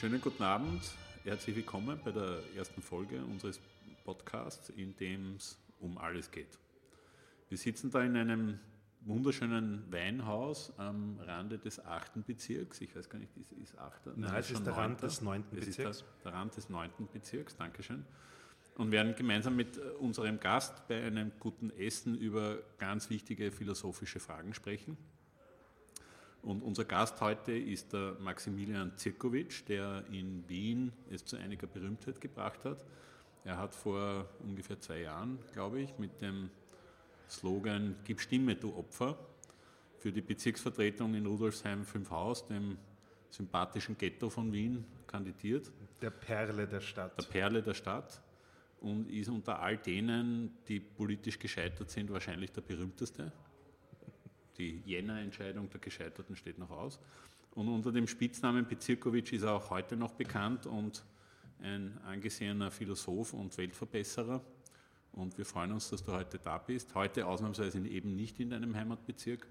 Schönen guten Abend, herzlich willkommen bei der ersten Folge unseres Podcasts, in dem es um alles geht. Wir sitzen da in einem wunderschönen Weinhaus am Rande des achten Bezirks. Ich weiß gar nicht, ist es achter? Nein, es ist der Rand des neunten Bezirks. Es ist der, der Rand des neunten Bezirks, Dankeschön. Und werden gemeinsam mit äh, unserem Gast bei einem guten Essen über ganz wichtige philosophische Fragen sprechen. Und unser Gast heute ist der Maximilian Zirkovic, der in Wien es zu einiger Berühmtheit gebracht hat. Er hat vor ungefähr zwei Jahren, glaube ich, mit dem Slogan Gib Stimme, du Opfer, für die Bezirksvertretung in Rudolfsheim 5 Haus, dem sympathischen Ghetto von Wien, kandidiert. Der Perle der Stadt. Der Perle der Stadt und ist unter all denen, die politisch gescheitert sind, wahrscheinlich der berühmteste. Die Jänner-Entscheidung der Gescheiterten steht noch aus. Und unter dem Spitznamen Bezirkovic ist er auch heute noch bekannt und ein angesehener Philosoph und Weltverbesserer. Und wir freuen uns, dass du heute da bist. Heute ausnahmsweise eben nicht in deinem Heimatbezirk.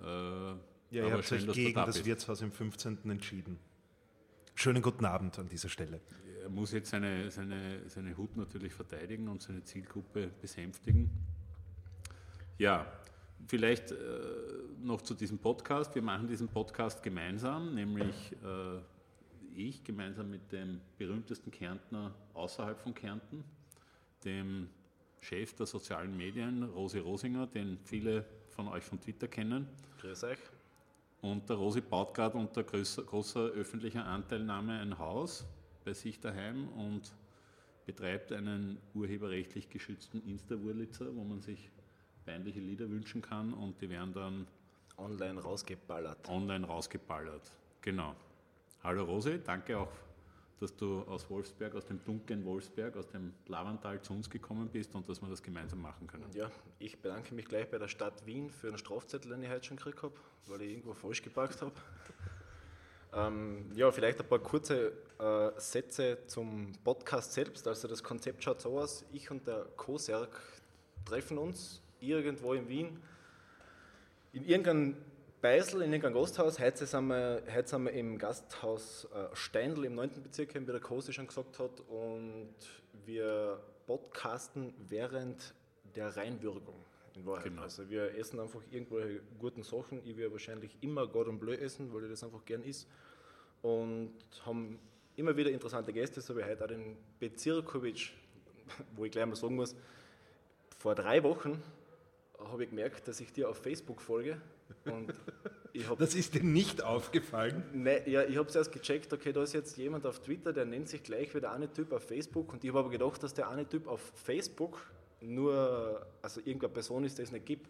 Äh, ja, ihr habt schön, euch gegen da das bist. Wirtshaus im 15. entschieden. Schönen guten Abend an dieser Stelle. Er muss jetzt seine, seine, seine Hut natürlich verteidigen und seine Zielgruppe besänftigen. Ja, vielleicht äh, noch zu diesem Podcast. Wir machen diesen Podcast gemeinsam, nämlich äh, ich gemeinsam mit dem berühmtesten Kärntner außerhalb von Kärnten, dem Chef der sozialen Medien, Rosi Rosinger, den viele von euch von Twitter kennen. Grüß euch. Und der Rosi baut gerade unter größer, großer öffentlicher Anteilnahme ein Haus bei sich daheim und betreibt einen urheberrechtlich geschützten Insta-Wurlitzer, wo man sich peinliche Lieder wünschen kann und die werden dann online rausgeballert. Online rausgeballert, genau. Hallo Rosi, danke auch dass du aus Wolfsberg, aus dem dunklen Wolfsberg, aus dem Lavantal zu uns gekommen bist und dass wir das gemeinsam machen können. Ja, ich bedanke mich gleich bei der Stadt Wien für einen Strafzettel, den ich heute schon gekriegt habe, weil ich irgendwo falsch gepackt habe. ähm, ja, vielleicht ein paar kurze äh, Sätze zum Podcast selbst. Also das Konzept schaut so aus, ich und der Koserk treffen uns irgendwo in Wien in irgendeinem Beisel in irgendeinem Gasthaus. Heute sind, wir, heute sind wir im Gasthaus äh, Steindl im 9. Bezirk, wie der Kosi schon gesagt hat. Und wir podcasten während der Reinwürgung. In Wahrheit. Genau. Also wir essen einfach irgendwelche guten Sachen. Ich werde wahrscheinlich immer Gordon Bleu essen, weil ich das einfach gern isst. Und haben immer wieder interessante Gäste, so wie heute auch den Bezirkovic, wo ich gleich mal sagen muss, vor drei Wochen habe ich gemerkt, dass ich dir auf Facebook folge das ist dir nicht aufgefallen? Nein, ja, ich habe es erst gecheckt, okay, da ist jetzt jemand auf Twitter, der nennt sich gleich wie der eine Typ auf Facebook und ich habe aber gedacht, dass der eine Typ auf Facebook nur, also irgendeine Person ist, die es nicht gibt.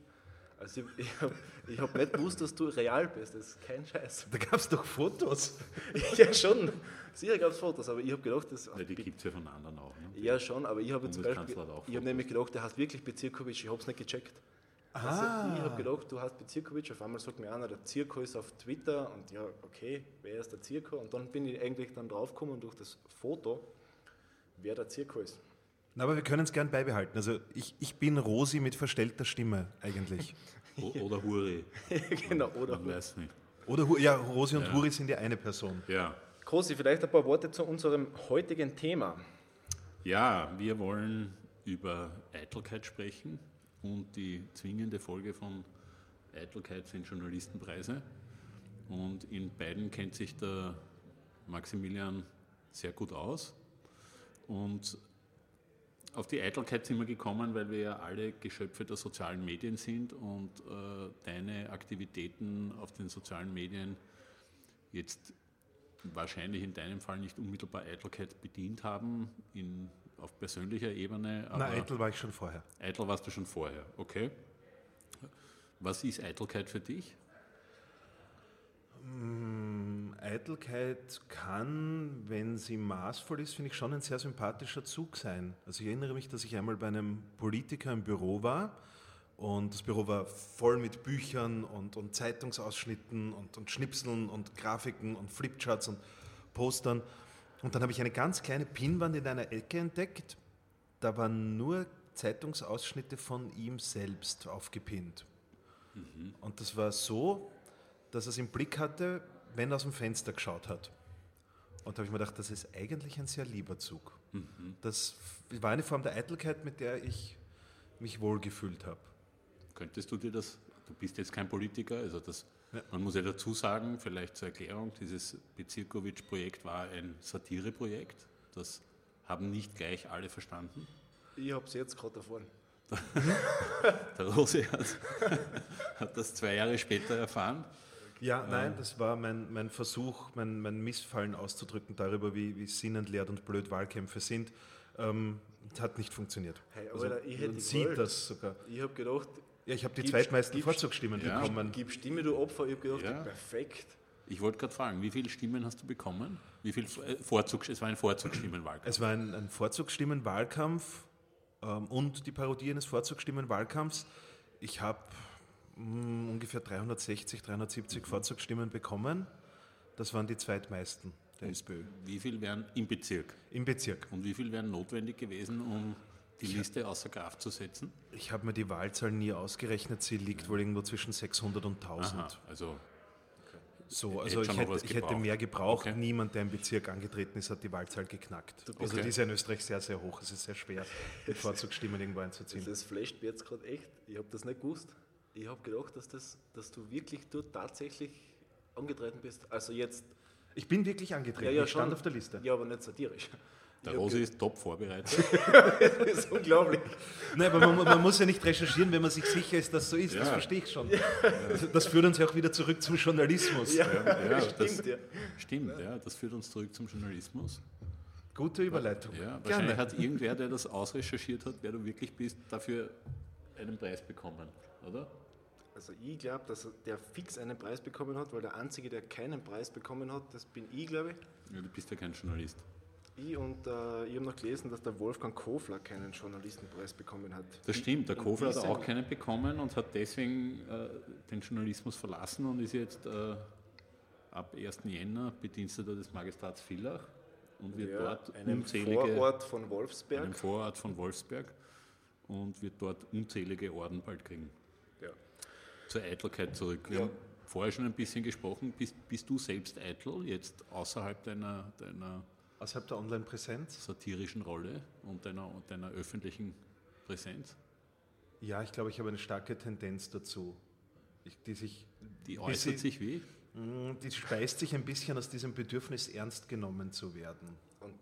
Also ich, ich habe hab nicht gewusst, dass du real bist, das ist kein Scheiß. Da gab es doch Fotos. ja, schon. Sicher gab es Fotos, aber ich habe gedacht, dass... Ja, die gibt es ja von anderen auch. Ne? Ja, schon, aber ich habe zum Beispiel... Ich habe nämlich gedacht, der heißt wirklich Bezirkovic, ich habe es nicht gecheckt. Also ah. ich habe gedacht, du hast Bezirkovic, auf einmal sagt mir einer, der Zirko ist auf Twitter und ja, okay, wer ist der Zirko? Und dann bin ich eigentlich dann draufgekommen durch das Foto, wer der Zirko ist. Na, aber wir können es gern beibehalten. Also ich, ich bin Rosi mit verstellter Stimme eigentlich. oder Huri. genau, oder Man weiß nicht. Oder ja, Rosi und ja. Huri sind ja eine Person. Ja. Kosi, vielleicht ein paar Worte zu unserem heutigen Thema. Ja, wir wollen über Eitelkeit sprechen und die zwingende Folge von Eitelkeit sind Journalistenpreise. Und in beiden kennt sich der Maximilian sehr gut aus. Und auf die Eitelkeit sind wir gekommen, weil wir ja alle Geschöpfe der sozialen Medien sind und äh, deine Aktivitäten auf den sozialen Medien jetzt wahrscheinlich in deinem Fall nicht unmittelbar Eitelkeit bedient haben, in auf persönlicher Ebene. Na, eitel war ich schon vorher. Eitel warst du schon vorher, okay. Was ist Eitelkeit für dich? Mm, Eitelkeit kann, wenn sie maßvoll ist, finde ich schon ein sehr sympathischer Zug sein. Also ich erinnere mich, dass ich einmal bei einem Politiker im Büro war und das Büro war voll mit Büchern und, und Zeitungsausschnitten und, und Schnipseln und Grafiken und Flipcharts und Postern. Und dann habe ich eine ganz kleine Pinnwand in einer Ecke entdeckt. Da waren nur Zeitungsausschnitte von ihm selbst aufgepinnt. Mhm. Und das war so, dass er es im Blick hatte, wenn er aus dem Fenster geschaut hat. Und da habe ich mir gedacht, das ist eigentlich ein sehr lieber Zug. Das war eine Form der Eitelkeit, mit der ich mich wohlgefühlt habe. Könntest du dir das, du bist jetzt kein Politiker, also das, Ja. man muss ja dazu sagen, vielleicht zur Erklärung, dieses Bezirkowitsch-Projekt war ein Satireprojekt. Das haben nicht gleich alle verstanden. Ich habe es jetzt gerade erfahren. Der Rose hat, hat das zwei Jahre später erfahren. Ja, nein, das war mein, mein Versuch, mein, mein Missfallen auszudrücken darüber, wie, wie sinnentleert und blöd Wahlkämpfe sind. Ähm, hat nicht funktioniert. Hey, Also, Alter, ich hätte man sieht das sogar. Ich habe gedacht, Ja, ich habe die Gibst- zweitmeisten gibst- Vorzugsstimmen Ja. bekommen. gib Stimme, du Opfer. Ich habe gedacht, Ja. perfekt. Ich wollte gerade fragen, wie viele Stimmen hast du bekommen? Wie viel äh, Vorzug, es war ein Vorzugsstimmenwahlkampf. Es war ein, ein Vorzugsstimmenwahlkampf ähm, und die Parodie eines Vorzugsstimmenwahlkampfs. Ich habe ungefähr 360, 370 Vorzugsstimmen bekommen. Das waren die zweitmeisten der SPÖ Wie viel wären im Bezirk? im Bezirk. Und wie viel wären notwendig gewesen, um die Liste außer Kraft zu setzen? Ich habe mir die Wahlzahl nie ausgerechnet. Sie liegt wohl irgendwo zwischen 600 und 1000. Aha, also So, Hätte also schon ich hätte, ich hätte mehr gebraucht. Okay. Niemand, der im Bezirk angetreten ist, hat die Wahlzahl geknackt. Also Okay. die ist ja in Österreich sehr, sehr hoch. Es ist sehr schwer, mit Vorzugsstimmen irgendwo einzuziehen. Das flasht mir jetzt gerade echt. Ich habe das nicht gewusst. Ich habe gedacht, dass, das, dass du wirklich dort tatsächlich angetreten bist. Also jetzt, Ich bin wirklich angetreten. Ja, ja, ich stand schon. auf der Liste. ja, aber nicht satirisch. Der ge- ist top vorbereitet. Das ist unglaublich. Nein, aber man, man muss ja nicht recherchieren, wenn man sich sicher ist, dass so ist. Das Ja. verstehe ich schon. Das führt uns ja auch wieder zurück zum Journalismus. Ja, ja, stimmt, das- ja. Stimmt, ja, das führt uns zurück zum Journalismus. Gute Überleitung. Ja, wahrscheinlich Gerne. hat irgendwer, der das ausrecherchiert hat, wer du wirklich bist, dafür einen Preis bekommen, oder? Also ich glaube, dass der fix einen Preis bekommen hat, weil der Einzige, der keinen Preis bekommen hat, das bin ich, glaube ich. Ja, du bist ja kein Journalist. Ich und äh, ich habe noch gelesen, dass der Wolfgang Kofler keinen Journalistenpreis bekommen hat. Das stimmt, der Kofler hat auch keinen bekommen und hat deswegen äh, den Journalismus verlassen und ist jetzt äh, ab 1. Jänner Bediensteter des Magistrats Villach und wird ja, dort einem unzählige, Vorort von Wolfsberg. einem Vorort von Wolfsberg und wird dort unzählige Orden bald kriegen. Ja. Zur Eitelkeit zurück. Wir Ja. haben vorher schon ein bisschen gesprochen. Bist, bist du selbst eitel, jetzt außerhalb deiner, deiner Außerhalb der Online-Präsenz? satirischen Rolle und deiner, deiner öffentlichen Präsenz? Ja, ich glaube, ich habe eine starke Tendenz dazu. Ich, die, sich, Die äußert sie- sich wie? mh, die speist sich ein bisschen aus diesem Bedürfnis, ernst genommen zu werden. Und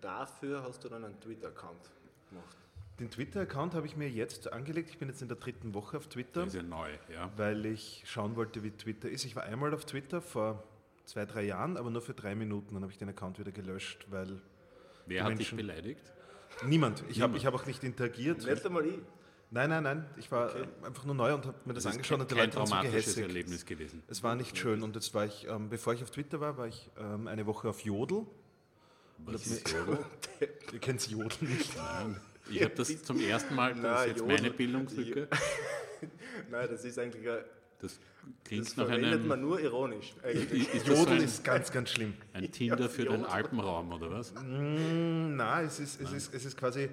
dafür hast du dann einen Twitter-Account gemacht. Den Twitter-Account habe ich mir jetzt angelegt. Ich bin jetzt in der dritten Woche auf Twitter. Der ist ja neu, ja. weil ich schauen wollte, wie Twitter ist. Ich war einmal auf Twitter vor zwei, drei Jahren, aber nur für drei Minuten. Dann habe ich den Account wieder gelöscht, weil Wer hat dich Menschen- beleidigt? niemand, ich habe hab auch nicht interagiert. Nicht einmal ich. Nein, nein, nein, ich war Okay. einfach nur neu und habe mir das, ist angeschaut und die Leute waren so traumatisches gehässig. Erlebnis gewesen. Es war nicht schön und jetzt war ich, ähm, bevor ich auf Twitter war, war ich ähm, eine Woche auf Jodel. Was ist Jodel? Ihr kennt Jodel nicht. Ich habe das zum ersten Mal, das Na, ist jetzt Jodel. meine Bildungslücke. Nein, das ist eigentlich, ein, Das das klingt nach verwendet einem. man nur ironisch. Eigentlich. Ist das so ist ganz, ganz schlimm. ein Tinder für den. Alpenraum, oder was? Mm, Na, es ist, es, ist, es ist quasi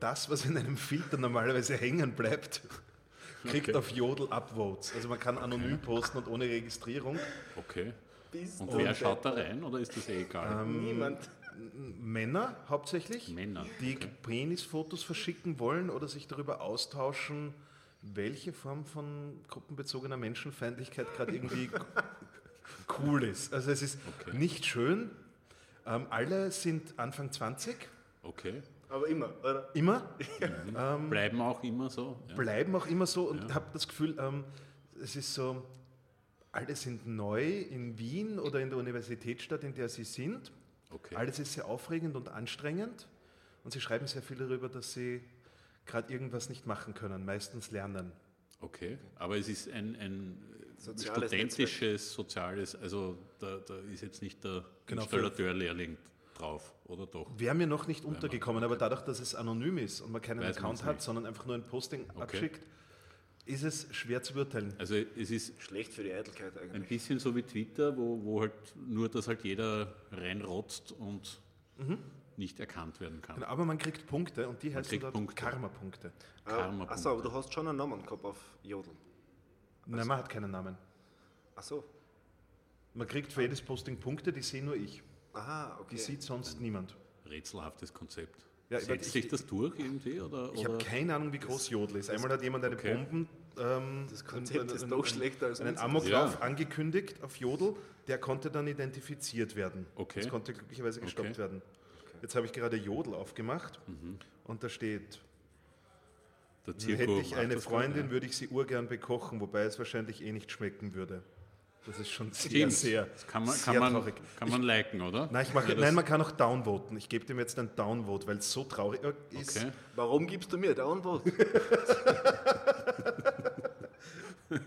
das, was in einem Filter normalerweise hängen bleibt, kriegt Okay. auf Jodel Upvotes. Also man kann anonym posten und ohne Registrierung. Okay. Bis Und zum wer schaut da rein oder ist das eh egal? Ähm, Niemand. Männer hauptsächlich, Männer, die okay. Penisfotos verschicken wollen oder sich darüber austauschen, welche Form von gruppenbezogener Menschenfeindlichkeit gerade irgendwie cool ist. Also es ist Okay. nicht schön. Ähm, alle sind Anfang 20, Okay. Aber immer, oder? immer. Bleiben auch immer so? Ja. bleiben auch immer so und habe das Gefühl, ähm, es ist so, alle sind neu in Wien oder in der Universitätsstadt, in der sie sind. Okay. Alles ist sehr aufregend und anstrengend und sie schreiben sehr viel darüber, dass sie gerade irgendwas nicht machen können, meistens lernen. Okay, aber es ist ein, ein Soziales studentisches, soziales, also da, da ist jetzt nicht der Genau, Installateurlehrling drauf, oder doch? Wäre mir noch nicht untergekommen, aber dadurch, dass es anonym ist und man keinen Weiß Account hat, sondern einfach nur ein Posting Okay. abschickt, ist es schwer zu beurteilen. Also es ist Schlecht für die Eitelkeit ein eigentlich. bisschen so wie Twitter, wo, wo halt nur, dass halt jeder reinrotzt und nicht erkannt werden kann. Genau, aber man kriegt Punkte und die heißen kriegt dort Punkte. Karma-Punkte. Karma-Punkte. Achso, aber du hast schon einen Namen gehabt auf Jodel. Nein, man hat keinen Namen. Achso. Man kriegt für jedes Posting Punkte, die sehe nur ich. Aha, okay. Die sieht sonst niemand. Rätselhaftes Konzept. Ja, Setzt ich- sich das durch irgendwie? Oder, Ich habe keine Ahnung, wie groß Jodel ist. Einmal hat jemand eine Okay. Bomben. Ähm, Das Konzept einen- ist noch schlechter als einen. Amoklauf Ja. angekündigt auf Jodel. Der konnte dann identifiziert werden. Okay. Das konnte glücklicherweise gestoppt Okay. werden. Jetzt habe ich gerade Jodel aufgemacht und da steht, Der hätte ich eine Freundin, gut, würde ich sie urgern bekochen, wobei es wahrscheinlich eh nicht schmecken würde. Das ist schon sehr, Stimmt. sehr, Das kann man, sehr kann man, traurig. kann man liken, oder? Nein, ich mache, Ja, nein, man kann auch downvoten. Ich gebe dem jetzt ein Downvote, weil es so traurig ist. Okay. Warum gibst du mir Downvote?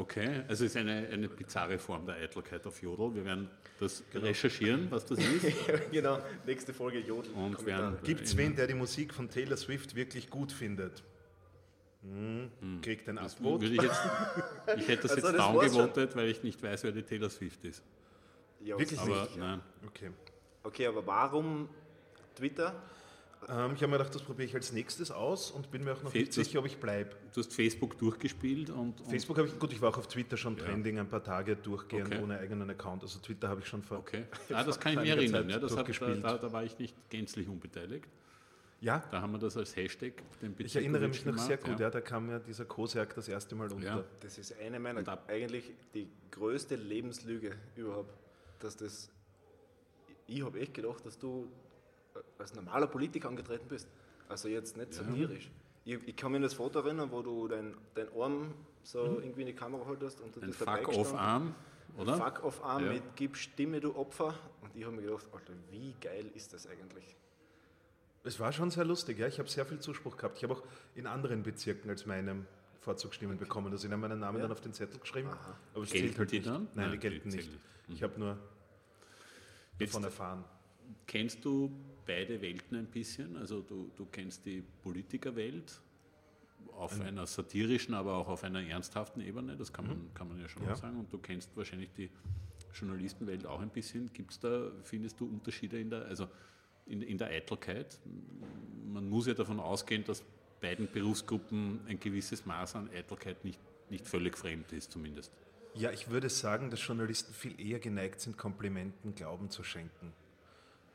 Okay, also es ist eine, eine bizarre Form der Eitelkeit auf Jodel. Wir werden das recherchieren, was das ist. genau, nächste Folge Jodel. Gibt es wen, der die Musik von Taylor Swift wirklich gut findet? Hm, Kriegt ein Upvote. ich, jetzt, ich hätte das Also jetzt das down war's schon. gewotet, weil ich nicht weiß, wer die Taylor Swift ist. Ja, Wirklich Aber nicht? nein, Okay. Okay, aber warum Twitter? Ähm, ich habe mir gedacht, das probiere ich als nächstes aus und bin mir auch noch Fe- nicht sicher, ob ich bleibe. du hast Facebook durchgespielt und, und Facebook habe ich, gut, ich war auch auf Twitter schon trending ein paar Tage durchgehend Okay. ohne eigenen Account. Also Twitter habe ich schon vor. okay. Ah, das kann ich einiger erinnern. Ja, das hat, da, durchgespielt. da, da war ich nicht gänzlich unbeteiligt. Ja, Da haben wir das als Hashtag den ich erinnere mich noch Bezirkowitsch sehr gut. gemacht, Ja. da kam ja dieser Kosiak das erste Mal unter. Ja. Das ist eine meiner, Und ab- eigentlich die größte Lebenslüge überhaupt. Dass das, ich habe echt gedacht, dass du als normaler Politiker angetreten bist. Also jetzt nicht satirisch. Ich, ich kann mich an das Foto erinnern, wo du dein, dein Arm so irgendwie in die Kamera haltest und du Ein bist dabei Fuck-Off-Arm, oder? Fuck-off-Arm Ja. mit Gib Stimme, du Opfer. Und ich habe mir gedacht, Alter, wie geil ist das eigentlich? Es war schon sehr lustig, ja. Ich habe sehr viel Zuspruch gehabt. Ich habe auch in anderen Bezirken als meinem Vorzugsstimmen bekommen. Also ich habe meinen Namen Ja. dann auf den Zettel geschrieben. Aber es Gelten zählt halt die nicht. dann? Nein, Nein, die gelten nicht. nicht. Ich habe nur Jetzt- davon erfahren. Kennst du beide Welten ein bisschen? Also du, du kennst die Politikerwelt auf einer satirischen, aber auch auf einer ernsthaften Ebene, das kann man, kann man ja schon Ja. sagen. Und du kennst wahrscheinlich die Journalistenwelt auch ein bisschen. Gibt es da, findest du Unterschiede in der, also in, in der Eitelkeit? Man muss ja davon ausgehen, dass beiden Berufsgruppen ein gewisses Maß an Eitelkeit nicht, nicht völlig fremd ist, zumindest. Ja, ich würde sagen, dass Journalisten viel eher geneigt sind, Komplimenten Glauben zu schenken.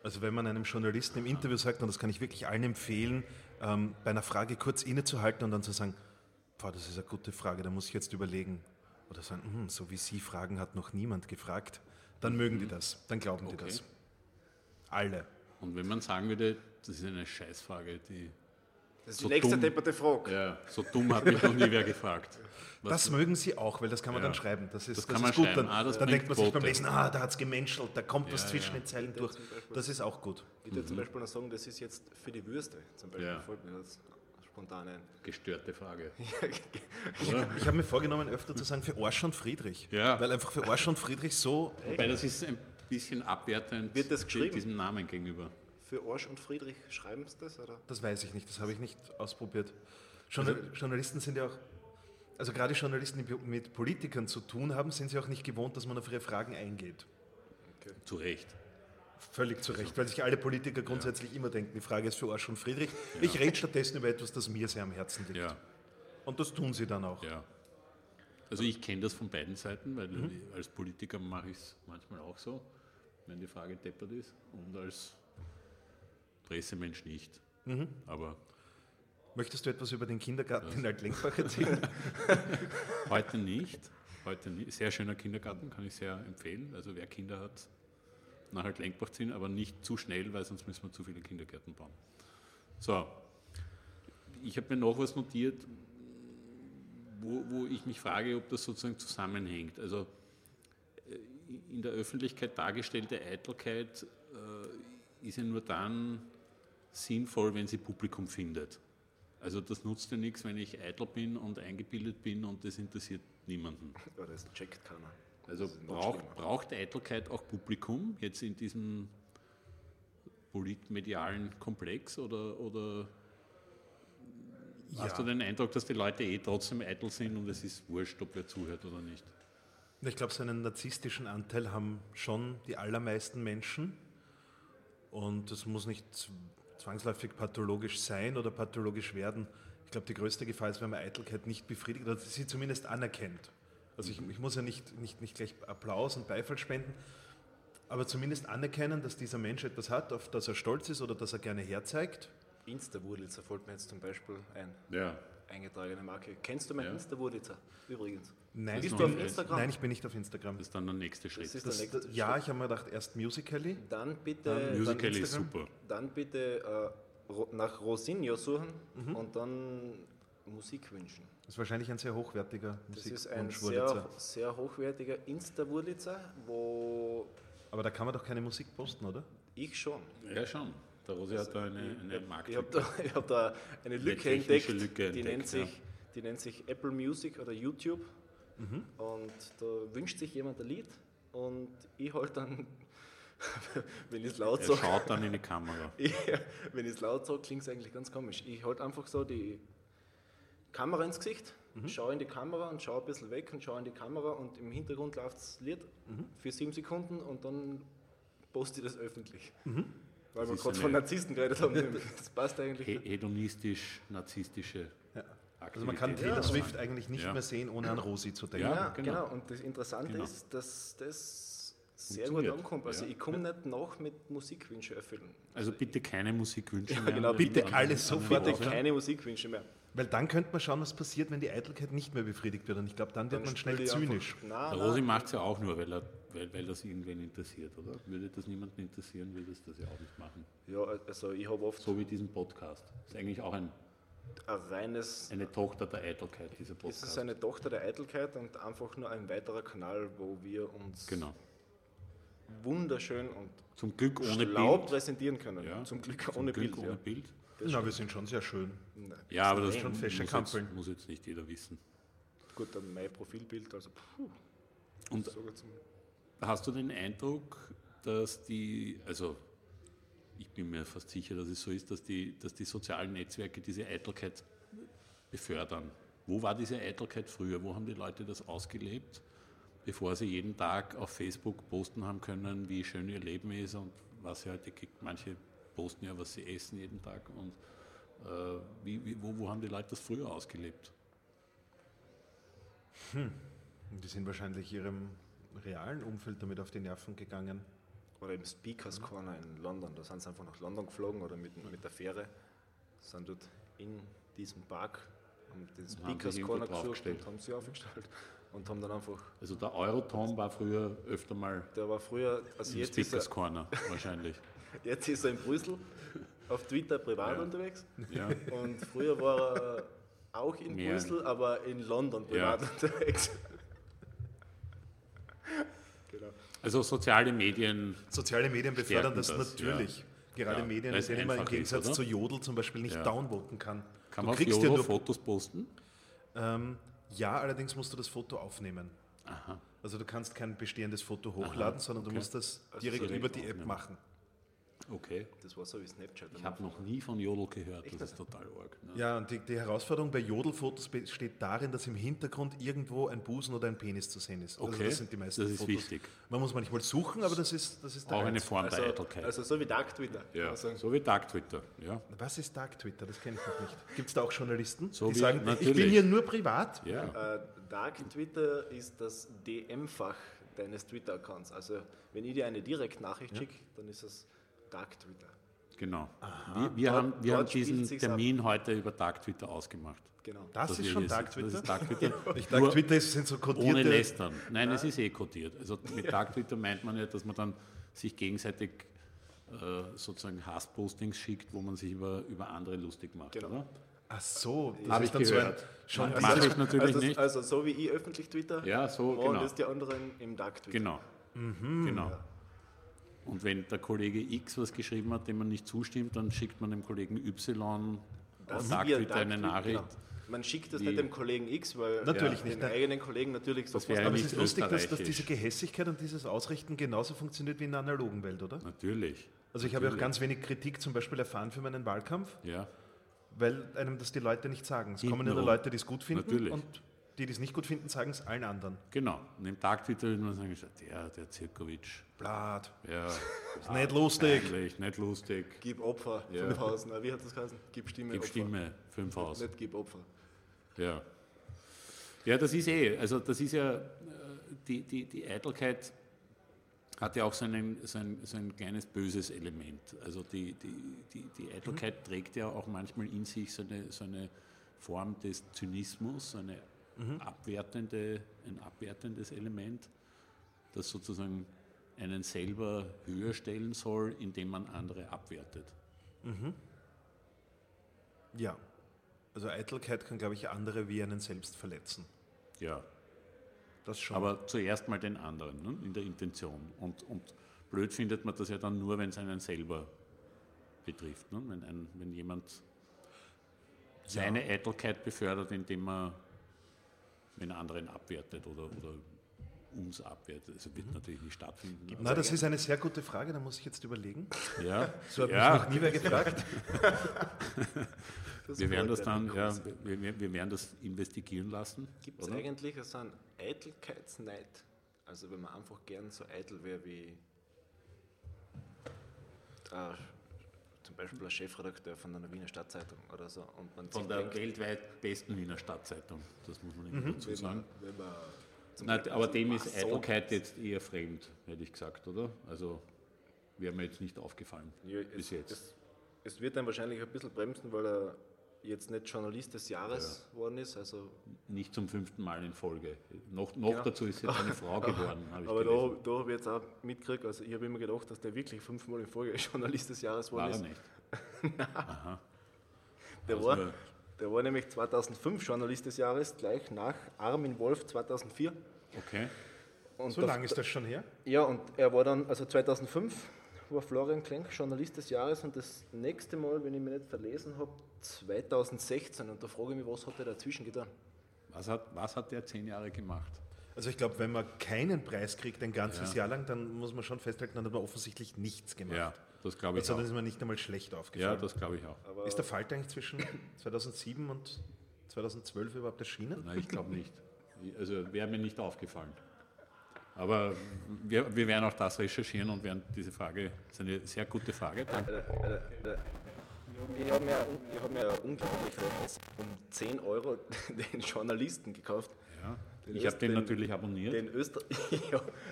Also wenn man einem Journalisten im Interview sagt, und das kann ich wirklich allen empfehlen, ähm, bei einer Frage kurz innezuhalten und dann zu sagen, Boah, das ist eine gute Frage, da muss ich jetzt überlegen. Oder sagen, "Hm, so wie Sie fragen, hat noch niemand gefragt. Dann mögen die das, dann glauben die Okay. das. Alle. Und wenn man sagen würde, das ist eine Scheißfrage, die Das ist So die nächste dumm. depperte Frage. Ja, so dumm hat mich noch nie wer gefragt. Was- Das mögen sie auch, weil das kann man Ja. dann schreiben. Das ist, Das das kann man ist gut. schreiben. Dann, Ah, das dann denkt man sich beim. Lesen, ah, da hat es gemenschelt, da kommt was Ja, zwischen ja. den Zeilen durch. Beispiel- Das ist auch gut. Ich würde zum Beispiel noch sagen, das ist jetzt für die Würste. Zum Beispiel Ja. fällt mir das spontan ein. Gestörte Frage. Ich habe mir vorgenommen, öfter zu sagen, für Arsch und Friedrich. Ja. Weil einfach für Arsch und Friedrich so. Wobei das ist ein bisschen abwertend Wird das geschrieben? diesem Namen gegenüber. Für Arsch und Friedrich schreiben sie das? Oder? Das weiß ich nicht, das habe ich nicht ausprobiert. Journal Journalisten sind ja auch. Also gerade Journalisten, die mit Politikern zu tun haben, sind sie auch nicht gewohnt, dass man auf ihre Fragen eingeht. Zu Recht. Völlig zu Recht, weil sich alle Politiker grundsätzlich immer denken, die Frage ist für Arsch und Friedrich. Ich rede stattdessen über etwas, das mir sehr am Herzen liegt. Ja, Und das tun sie dann auch. ja. Also ich kenne das von beiden Seiten, weil Mhm. als Politiker mache ich es manchmal auch so, wenn die Frage deppert ist. Und als Pressemensch nicht. Mhm. Aber Möchtest du etwas über den Kindergarten in Altlenkbach erzählen? heute nicht. Heute nicht. Sehr schöner Kindergarten, kann ich sehr empfehlen. Also wer Kinder hat, nachher Lenkbach ziehen, aber nicht zu schnell, weil sonst müssen wir zu viele Kindergärten bauen. So, ich habe mir noch was notiert, wo, wo ich mich frage, ob das sozusagen zusammenhängt. Also äh, in der Öffentlichkeit dargestellte Eitelkeit äh, ist ja nur dann sinnvoll, wenn sie Publikum findet. Also das nutzt ja nichts, wenn ich eitel bin und eingebildet bin und das interessiert niemanden. Ja, das checkt keiner. Also braucht, braucht Eitelkeit auch Publikum jetzt in diesem politmedialen Komplex oder, oder hast du den Eindruck, dass die Leute eh trotzdem eitel sind und es ist wurscht, ob wer zuhört oder nicht? Ich glaube, so einen narzisstischen Anteil haben schon die allermeisten Menschen. Und das muss nicht zwangsläufig pathologisch sein oder pathologisch werden. Ich glaube, die größte Gefahr ist, wenn man Eitelkeit nicht befriedigt oder sie zumindest anerkennt. Also ich, ich muss ja nicht, nicht, nicht gleich Applaus und Beifall spenden. Aber zumindest anerkennen, dass dieser Mensch etwas hat, auf das er stolz ist oder das er gerne herzeigt. Insta-Wurlitzer fällt mir jetzt zum Beispiel ein. Ja. Eingetragene Marke. Kennst du mein Ja. Insta-Wurlitzer? Übrigens. Nein, Bist ich du auf bin- Instagram? Nein, ich bin nicht auf Instagram. Das ist dann der nächste Schritt. ist Das, der nächste ja, Schritt. ich habe mir gedacht, erst Musical.ly. Dann bitte, Dann dann, Musical ist Instagram? super. dann bitte äh, nach Rosinio suchen Mhm. und dann Musik wünschen. Das ist wahrscheinlich ein sehr hochwertiger Das ist ein sehr, sehr hochwertiger Insta-Wurlitzer, wo Aber da kann man doch keine Musik posten, oder? ich schon. Ja, schon. Der Rosi hat da eine, eine Ich habe Marktlücke. da, ich hab da eine Lücke technische entdeckt, Lücke die, entdeckt, nennt sich, ja. die nennt sich Apple Music oder YouTube. Mhm. Und da wünscht sich jemand ein Lied und ich halt dann, wenn ich es laut sage, schaut dann in die Kamera. ich, wenn ich es laut sage, klingt es eigentlich ganz komisch. Ich halte einfach so die Kamera ins Gesicht, Mhm. schaue in die Kamera und schaue ein bisschen weg und schaue in die Kamera und im Hintergrund läuft das Lied Mhm. für sieben Sekunden und dann poste ich das öffentlich. Mhm. Das wir eine- von Narzissten geredet haben. Das passt eigentlich. He hedonistisch-narzisstische Also man kann. Taylor Swift eigentlich nicht Ja. mehr sehen, ohne an Rosi zu denken. Ja, Ja, genau. genau. Und das Interessante Genau. ist, dass das sehr gut ankommt. Also Ja. ich komme nicht nach mit Musikwünsche erfüllen. Also bitte keine Musikwünsche Ja, mehr. genau, bitte alles sofort Bitte keine Musikwünsche mehr. Weil dann könnte man schauen, was passiert, wenn die Eitelkeit nicht mehr befriedigt wird. Und ich glaube, dann wird Dann man schnell zynisch. Nein, Rosi macht es ja auch nur, weil, er, weil, weil das irgendwen interessiert, oder? Würde das niemanden interessieren, würde es das ja auch nicht machen. Ja, also ich habe oft So wie diesen Podcast. ist eigentlich auch ein, ein reines. eine Tochter der Eitelkeit, dieser Es Podcast. ist eine Tochter der Eitelkeit und einfach nur ein weiterer Kanal, wo wir uns genau. wunderschön und Zum Glück ohne schlau Bild. präsentieren können. Ja, Zum Glück Zum ohne Glück Bild. ohne ja. Bild. Das Na, wir sind schon sehr schön. Nein. Ja, aber das schon muss fesche jetzt, Kampeln. muss jetzt nicht jeder wissen. Gut, dann mein Profilbild, also puh, Und sogar zum Hast du den Eindruck, dass die, also ich bin mir fast sicher, dass es so ist, dass die, dass die sozialen Netzwerke diese Eitelkeit befördern? Wo war diese Eitelkeit früher? Wo haben die Leute das ausgelebt, bevor sie jeden Tag auf Facebook posten haben können, wie schön ihr Leben ist und was sie heute kriegt? Manche posten ja, was sie essen jeden Tag und äh, wie, wie, wo, wo haben die Leute das früher ausgelebt? Und die sind wahrscheinlich ihrem realen Umfeld damit auf die Nerven gegangen. Oder im Speakers Corner in London. Da sind sie einfach nach London geflogen oder mit, mit der Fähre. Sind dort in diesem Park, haben den Speakers Corner gesucht draufgestellt. und haben sie aufgestellt. Und haben dann einfach, Also der Eurotom war früher öfter mal der war früher, also im jetzt ist, Speakers er, Corner wahrscheinlich. jetzt ist er in Brüssel auf Twitter privat Ja. unterwegs. Ja. Und früher war er auch in Mehr. Brüssel, aber in London Ja. privat unterwegs. genau. Also soziale Medien, Soziale Medien befördern das, das, natürlich. Gerade Ja, Medien, in denen man im ist, Gegensatz oder? zu Jodel zum Beispiel nicht Ja. downvoten kann. kann du man auf ja Jodel nur, Fotos posten? ähm, ja, allerdings musst du das Foto aufnehmen. Aha. Also du kannst kein bestehendes Foto hochladen, sondern du okay. musst das Also direkt direkt über die App aufnehmen. machen. Okay. Das war so wie Snapchat. Ich habe noch nie von Jodel gehört, das ist total arg. Ne? Ja, und die, die Herausforderung bei Jodelfotos besteht darin, dass im Hintergrund irgendwo ein Busen oder ein Penis zu sehen ist. Also Okay, das sind die meisten das ist Fotos. wichtig. Man muss manchmal suchen, aber das ist, das ist der Auch eine. Form der Also, Eitelkeit. also so wie Dark Twitter. ja. So wie Dark Twitter. Ja. Was ist Dark Twitter? Das kenne ich noch nicht. Gibt es da auch Journalisten, So die wie- sagen, ich bin natürlich. hier nur privat? ja. Äh, Dark Twitter ist das DM-Fach deines Twitter-Accounts. Also wenn ich dir eine Direktnachricht schicke, dann ist es Dark Twitter. Genau. Wir, wir Dort- haben, wir haben diesen sich's ab. Termin heute über Dark Twitter ausgemacht. Genau. Das ist schon Dark. Twitter? Das ist Dark Twitter. Ich dachte, Twitter ist- sind so ohne kodierte... Lästern. Nein, es ist eh kodiert. Also mit Dark Twitter meint man ja, dass man dann sich gegenseitig äh, sozusagen Hasspostings schickt, wo man sich über, über andere lustig macht, Genau. oder? Ach so, das Hab ist ich dann so gehört. Schon Mach dieses- ich natürlich also, nicht. also so wie ich öffentlich Twitter, Ja, so, und genau. ist die anderen im Dark Twitter. Genau. Mhm. genau. Und wenn der Kollege X was geschrieben hat, dem man nicht zustimmt, dann schickt man dem Kollegen Y Das wir Twitter eine Nachricht. Genau. Man schickt das nicht dem Kollegen X, weil Natürlich ja, nicht, den nein. eigenen Kollegen natürlich Das sofort. wäre ja Aber es ist lustig, dass, dass diese Gehässigkeit und dieses Ausrichten genauso funktioniert wie in der analogen Welt, oder? Natürlich. Also ich habe ja auch Natürlich. ganz wenig Kritik zum Beispiel erfahren für meinen Wahlkampf, Ja, weil einem das die Leute nicht sagen. Es kommen Hintenrum. nur Leute, die es gut finden Natürlich. und die, die es nicht gut finden, sagen es allen anderen. genau. Und im Dark Twitter würde man sagen, der, der Zirkovic, Blatt, ja, ist nicht lustig. eigentlich nicht lustig. Gib Opfer, Ja. 5000. Na, Wie hat das geheißen? Gib Stimme, Gib Opfer. Stimme, 5 aus. Nicht gib Opfer. Ja. ja, das ist eh, also das ist ja, äh, die, die, die Eitelkeit hat ja auch so, einen, so, ein, so ein kleines böses Element. Also die, die, die, die Eitelkeit mhm. trägt ja auch manchmal in sich so eine, so eine Form des Zynismus, so eine mhm. abwertende, ein abwertendes Element, das sozusagen einen selber höher stellen soll, indem man andere abwertet. Mhm. Ja, also Eitelkeit kann, glaube ich, andere wie einen selbst verletzen. Ja. Das schon. Aber zuerst mal den anderen ne, in der Intention. Und, und blöd findet man das ja dann nur, wenn es einen selber betrifft. Ne? Wenn, ein, wenn jemand seine ja. Eitelkeit befördert, indem man den anderen abwertet oder, oder uns abwertet. Also wird mhm. natürlich nicht stattfinden. Na, das ist eine sehr gute Frage, da muss ich jetzt überlegen. Ja. So hat ja. mich noch nie wer gefragt. wir werden das dann, ja, wir, wir, werden das investigieren lassen. Gibt es eigentlich so einen Eitelkeitsneid? Also wenn man einfach gern so eitel wäre wie äh, zum Beispiel ein Chefredakteur von einer Wiener Stadtzeitung oder so. Und man von der denkt, weltweit besten Wiener Stadtzeitung, das muss man mhm. dazu sagen. Wenn man, wenn man Nein, aber dem ist Eitelkeit jetzt eher fremd, hätte ich gesagt, oder? Also wäre mir jetzt nicht aufgefallen ja, bis es, jetzt. Es, es, wird dann wahrscheinlich ein bisschen bremsen, weil er jetzt nicht Journalist des Jahres geworden ist. Also nicht zum fünften Mal in Folge. Noch, noch genau. dazu ist jetzt eine Frau geworden. Aber da, da habe ich jetzt auch mitgekriegt, also ich habe immer gedacht, dass der wirklich fünfmal in Folge Journalist des Jahres geworden ist. War er nicht? Aha. Der war, der war nämlich 2005 Journalist des Jahres, gleich nach Armin Wolf 2004. Okay. Und so lange ist das schon her? Ja, und er war dann, also 2005 war Florian Klenk Journalist des Jahres und das nächste Mal, wenn ich mich nicht verlesen habe, 2016. Und da frage ich mich, was hat er dazwischen getan? Was hat, was hat der zehn Jahre gemacht? Also ich glaube, wenn man keinen Preis kriegt ein ganzes ja. Jahr lang, dann muss man schon festhalten, dann hat man offensichtlich nichts gemacht. Ja, das glaube ich also, auch. dann ist man nicht einmal schlecht aufgefallen. Ja, das glaube ich auch. Aber ist der Falter eigentlich zwischen 2007 und 2012 überhaupt erschienen? Nein, ich glaube nicht. Also wäre mir nicht aufgefallen. Aber wir, wir werden auch das recherchieren und werden diese Frage, das ist eine sehr gute Frage. Danke. Äh, äh, äh, ich habe mir, hab mir unglaublich um 10 Euro den Journalisten gekauft. Ja. Den ich habe den natürlich abonniert. Den Öster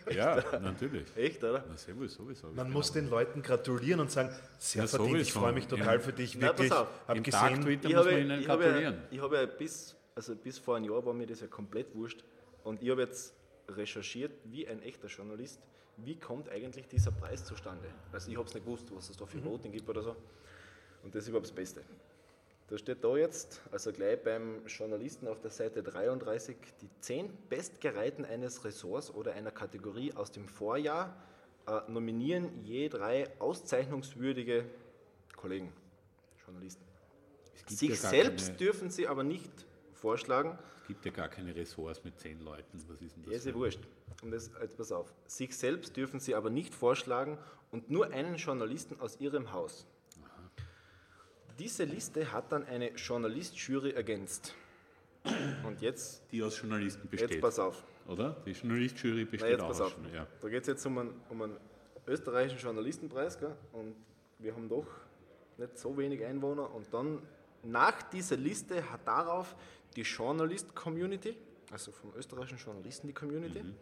ja, ja, natürlich. Echt, oder? Na, servus, sowieso. Man muss den Leuten gratulieren und sagen, sehr ja, verdient, sowieso. ich freue mich total ja. für dich. Wirklich, Na, habe gesehen, ich muss man ihnen gratulieren. Ich habe ja bis, also bis vor einem Jahr war mir das ja komplett wurscht. Und ich habe jetzt recherchiert, wie ein echter Journalist, wie kommt eigentlich dieser Preis zustande? Also ich habe es nicht gewusst, was es da für mhm. Voting gibt oder so. Und das ist überhaupt das Beste. Da steht da jetzt, also gleich beim Journalisten auf der Seite 33, die zehn Bestgereihten eines Ressorts oder einer Kategorie aus dem Vorjahr äh, nominieren je drei auszeichnungswürdige Kollegen, Journalisten. Sich ja selbst keine, dürfen sie aber nicht vorschlagen. Es gibt ja gar keine Ressorts mit zehn Leuten. Was ist denn das? Ja, ist ja wurscht. Und das, jetzt pass auf. Sich selbst dürfen sie aber nicht vorschlagen und nur einen Journalisten aus ihrem Haus. Diese Liste hat dann eine Journalist-Jury ergänzt. Und jetzt. Die aus Journalisten besteht. Jetzt pass auf. Oder? Die Journalist-Jury besteht Na, jetzt auch pass auf. Schon, ja. Da geht es jetzt um einen, um einen österreichischen Journalistenpreis. Gell? Und wir haben doch nicht so wenig Einwohner. Und dann nach dieser Liste hat darauf die Journalist-Community, also vom österreichischen Journalisten die Community, mhm.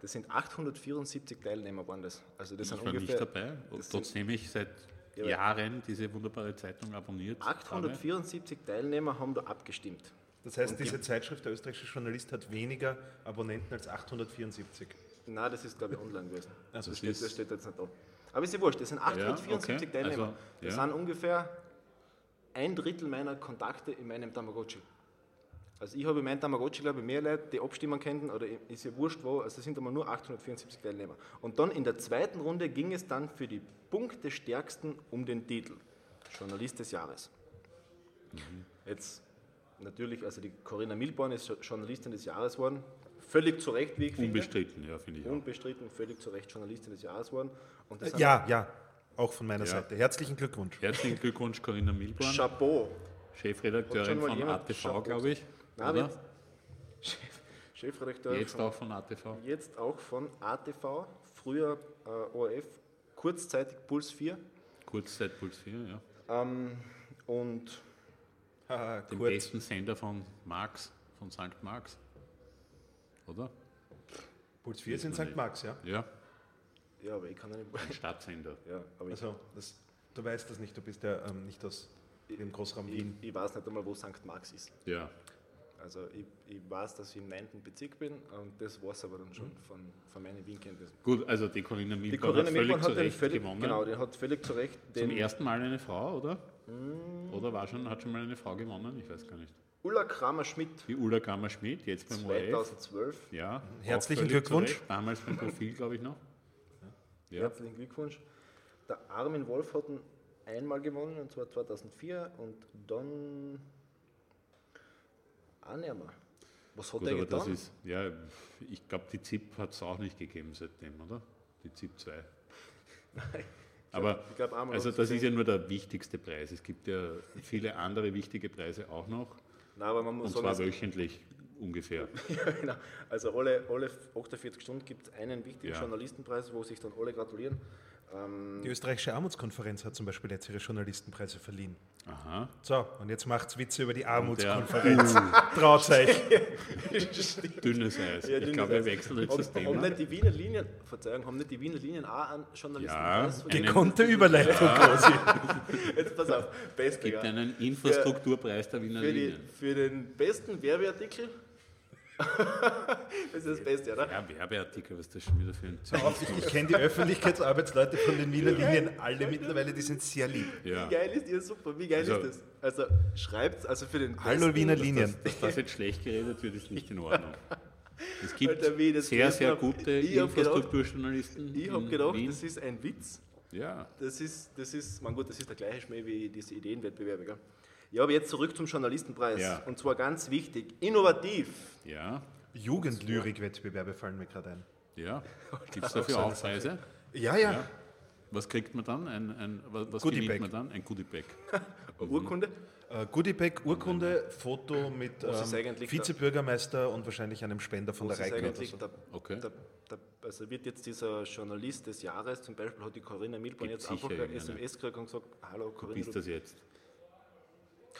das sind 874 Teilnehmer waren das. Also das ich sind war ungefähr, nicht dabei, trotzdem ich seit ja, Jahren diese wunderbare Zeitung abonniert 874 habe. Teilnehmer haben da abgestimmt. Das heißt, Und diese Zeitschrift, der österreichische Journalist, hat weniger Abonnenten als 874? Nein, das ist, glaube ich, online gewesen. Also das, steht, das steht jetzt nicht da. Aber ist ja wurscht, das sind 874 ja, okay. Teilnehmer. Also, das sind ungefähr ein Drittel meiner Kontakte in meinem Tamagotchi. Also ich habe in meinem Tamagotchi, glaube ich, mehr Leute, die abstimmen könnten, oder ist ja wurscht wo, also es sind aber nur 874 Teilnehmer. Und dann in der zweiten Runde ging es dann für die Punkte stärksten um den Titel Journalist des Jahres. Mhm. Jetzt natürlich, also die Corinna Milborn ist Journalistin des Jahres geworden, völlig zu Recht, wie ich finde. Unbestritten, ja, finde ich. Unbestritten, auch. völlig zu Recht Journalistin des Jahres geworden. ja, ja, auch von meiner ja. Seite. Herzlichen Glückwunsch. Herzlichen Glückwunsch, Corinna Milborn. Chapeau. Chefredakteurin von ATV, glaube ich. Nein, oder? Chef, Chefredakteur. Jetzt von, auch von ATV. Jetzt auch von ATV, früher äh, ORF, kurzzeitig Puls 4. Kurzzeit Puls 4, ja. Ähm, und haha, den kurz. besten Sender von Marx, von St. Marx. Oder? Puls 4 ist in St. Marx, ja? Ja. Ja, aber ich kann ja nicht. Ein Stadtsender. Ja, aber Also, das, du weißt das nicht, du bist ja ähm, nicht aus dem Großraum ich, Wien. ich, ich weiß nicht einmal, wo St. Marx ist. Ja. Also ich, ich weiß, dass ich im 9. Bezirk bin und das war es aber dann Mhm. schon von, von meinen Wien-Kenntnissen. Gut, also die Corinna Die Milborn Corinna hat völlig zu hat den Recht völlig, gewonnen. genau, den hat völlig zu Recht Zum ersten Mal eine Frau, oder? Mm. Oder war schon, hat schon mal eine Frau gewonnen? Ich weiß gar nicht. Ulla Kramer-Schmidt Die Ulla Gammer-Schmidt, jetzt beim ORF. 2012. Ja, Herzlichen zu Glückwunsch. Damals beim Profil, glaube ich, noch. Ja. Herzlichen Glückwunsch. Der Armin Wolf hat ihn einmal gewonnen, und zwar 2004 und dann auch nicht mehr. Was hat Gut, er aber das getan? ist, ja, ich glaube, die ZIP hat es auch nicht gegeben seitdem, oder? Die ZIP 2. Aber ich glaub, einmal also hat's das ist ja nur der wichtigste Preis. Es gibt ja viele andere wichtige Preise auch noch. Nein, aber man muss Und sagen, zwar wöchentlich ungefähr. Ja, genau. Also alle, alle 48 Stunden gibt es einen wichtigen Ja. Journalistenpreis, wo sich dann alle gratulieren. Ähm, Die österreichische Armutskonferenz hat zum Beispiel jetzt ihre Journalistenpreise verliehen. Aha. So, und jetzt macht's Witze über die Armutskonferenz. Traut euch. Dünnes Eis. Ja, ich dünnes glaube, wir wechseln jetzt haben, das haben Thema. nicht die Wiener Linien, Verzeihung, haben nicht die Wiener Linien auch einen Journalistenpreis? Ja? Gekonnte Überleitung, Rosi. Jetzt pass auf, beste, Es gibt einen Infrastrukturpreis der Wiener für, die, Linien. für den besten Werbeartikel. das ist das Beste, oder? Ja, Werbeartikel, was das schon wieder für ein? Ich kenne die Öffentlichkeitsarbeitsleute von den Wiener Linien alle mittlerweile, die sind sehr lieb. Ja. Wie geil ist ihr super? Wie geil Also- ist das? Also schreibt also für den Hallo besten- Wiener Linien. Dass das jetzt schlecht geredet wird, ist nicht in Ordnung. Es gibt Alter, wie sehr, sehr gute ich hab gedacht- Infrastrukturjournalisten. Ich habe in gedacht, Wien. das ist ein Witz. Ja, Das ist, das ist, mein Gott, das ist der gleiche Schmäh wie diese Ideenwettbewerbe. Gell? Ja, aber jetzt zurück zum Journalistenpreis. Ja. Und zwar ganz wichtig, innovativ. ja, Jugendlyrik-Wettbewerbe fallen mir gerade ein. ja. Gibt es dafür auch Preise? Ja, ja. Ja. Was kriegt man dann? Ein, ein, was gewinnt man dann? Ein Goodie-Bag. Urkunde. Äh, Goodiebag, Urkunde, Foto mit ähm, Vizebürgermeister und wahrscheinlich einem Spender von Was der eigentlich so. Okay. also wird jetzt dieser Journalist des Jahres, zum Beispiel hat die Corinna Milborn Gibt jetzt einfach eine. SMS gekriegt und gesagt, hallo Corinna, Bist das jetzt?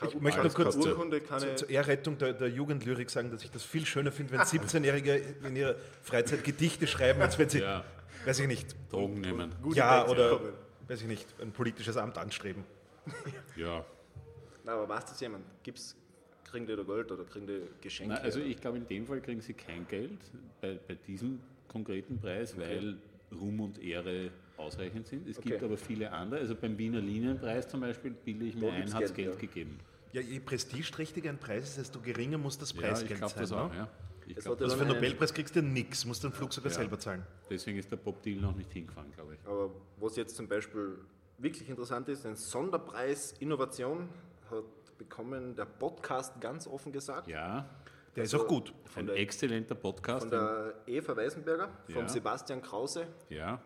Ich möchte noch kurz keine zu- Urkunde, keine, Zu, zur Ehrrettung der, der Jugendlyrik sagen, dass ich das viel schöner finde, wenn 17-Jährige in ihrer Freizeit Gedichte schreiben, als wenn sie, Ja, weiß ich nicht, Drogen nehmen. Ja oder, weiß ich nicht, ein politisches Amt anstreben. Ja. Nein, aber weiß das jemand? Gibt's, kriegen die da Geld oder kriegen die Geschenke? Na, also ich glaube, in dem Fall kriegen sie kein Geld bei, bei diesem konkreten Preis, weil Ruhm und Ehre ausreichend sind. Es gibt Okay. aber viele andere. Also beim Wiener Linienpreis zum Beispiel, bilde ich mir Da ein, hat es Geld, Geld ja. gegeben. Ja, je prestigeträchtiger ein Preis ist, desto geringer muss das Ja, Preisgeld ich glaube sein. das auch. ne? Ja. Ich Es glaub, ja Also für einen- Nobelpreis kriegst du nichts, musst den Flug sogar Ja. selber zahlen. deswegen ist der Bob Dylan noch nicht hingefahren, glaube ich. Aber was jetzt zum Beispiel wirklich interessant ist, ein Sonderpreis Innovation hat bekommen der Podcast ganz offen gesagt. Ja, Der ist Also- auch gut. Von ein der, exzellenter Podcast. von der Eva Weisenberger, vom Ja. Sebastian Krause, ja,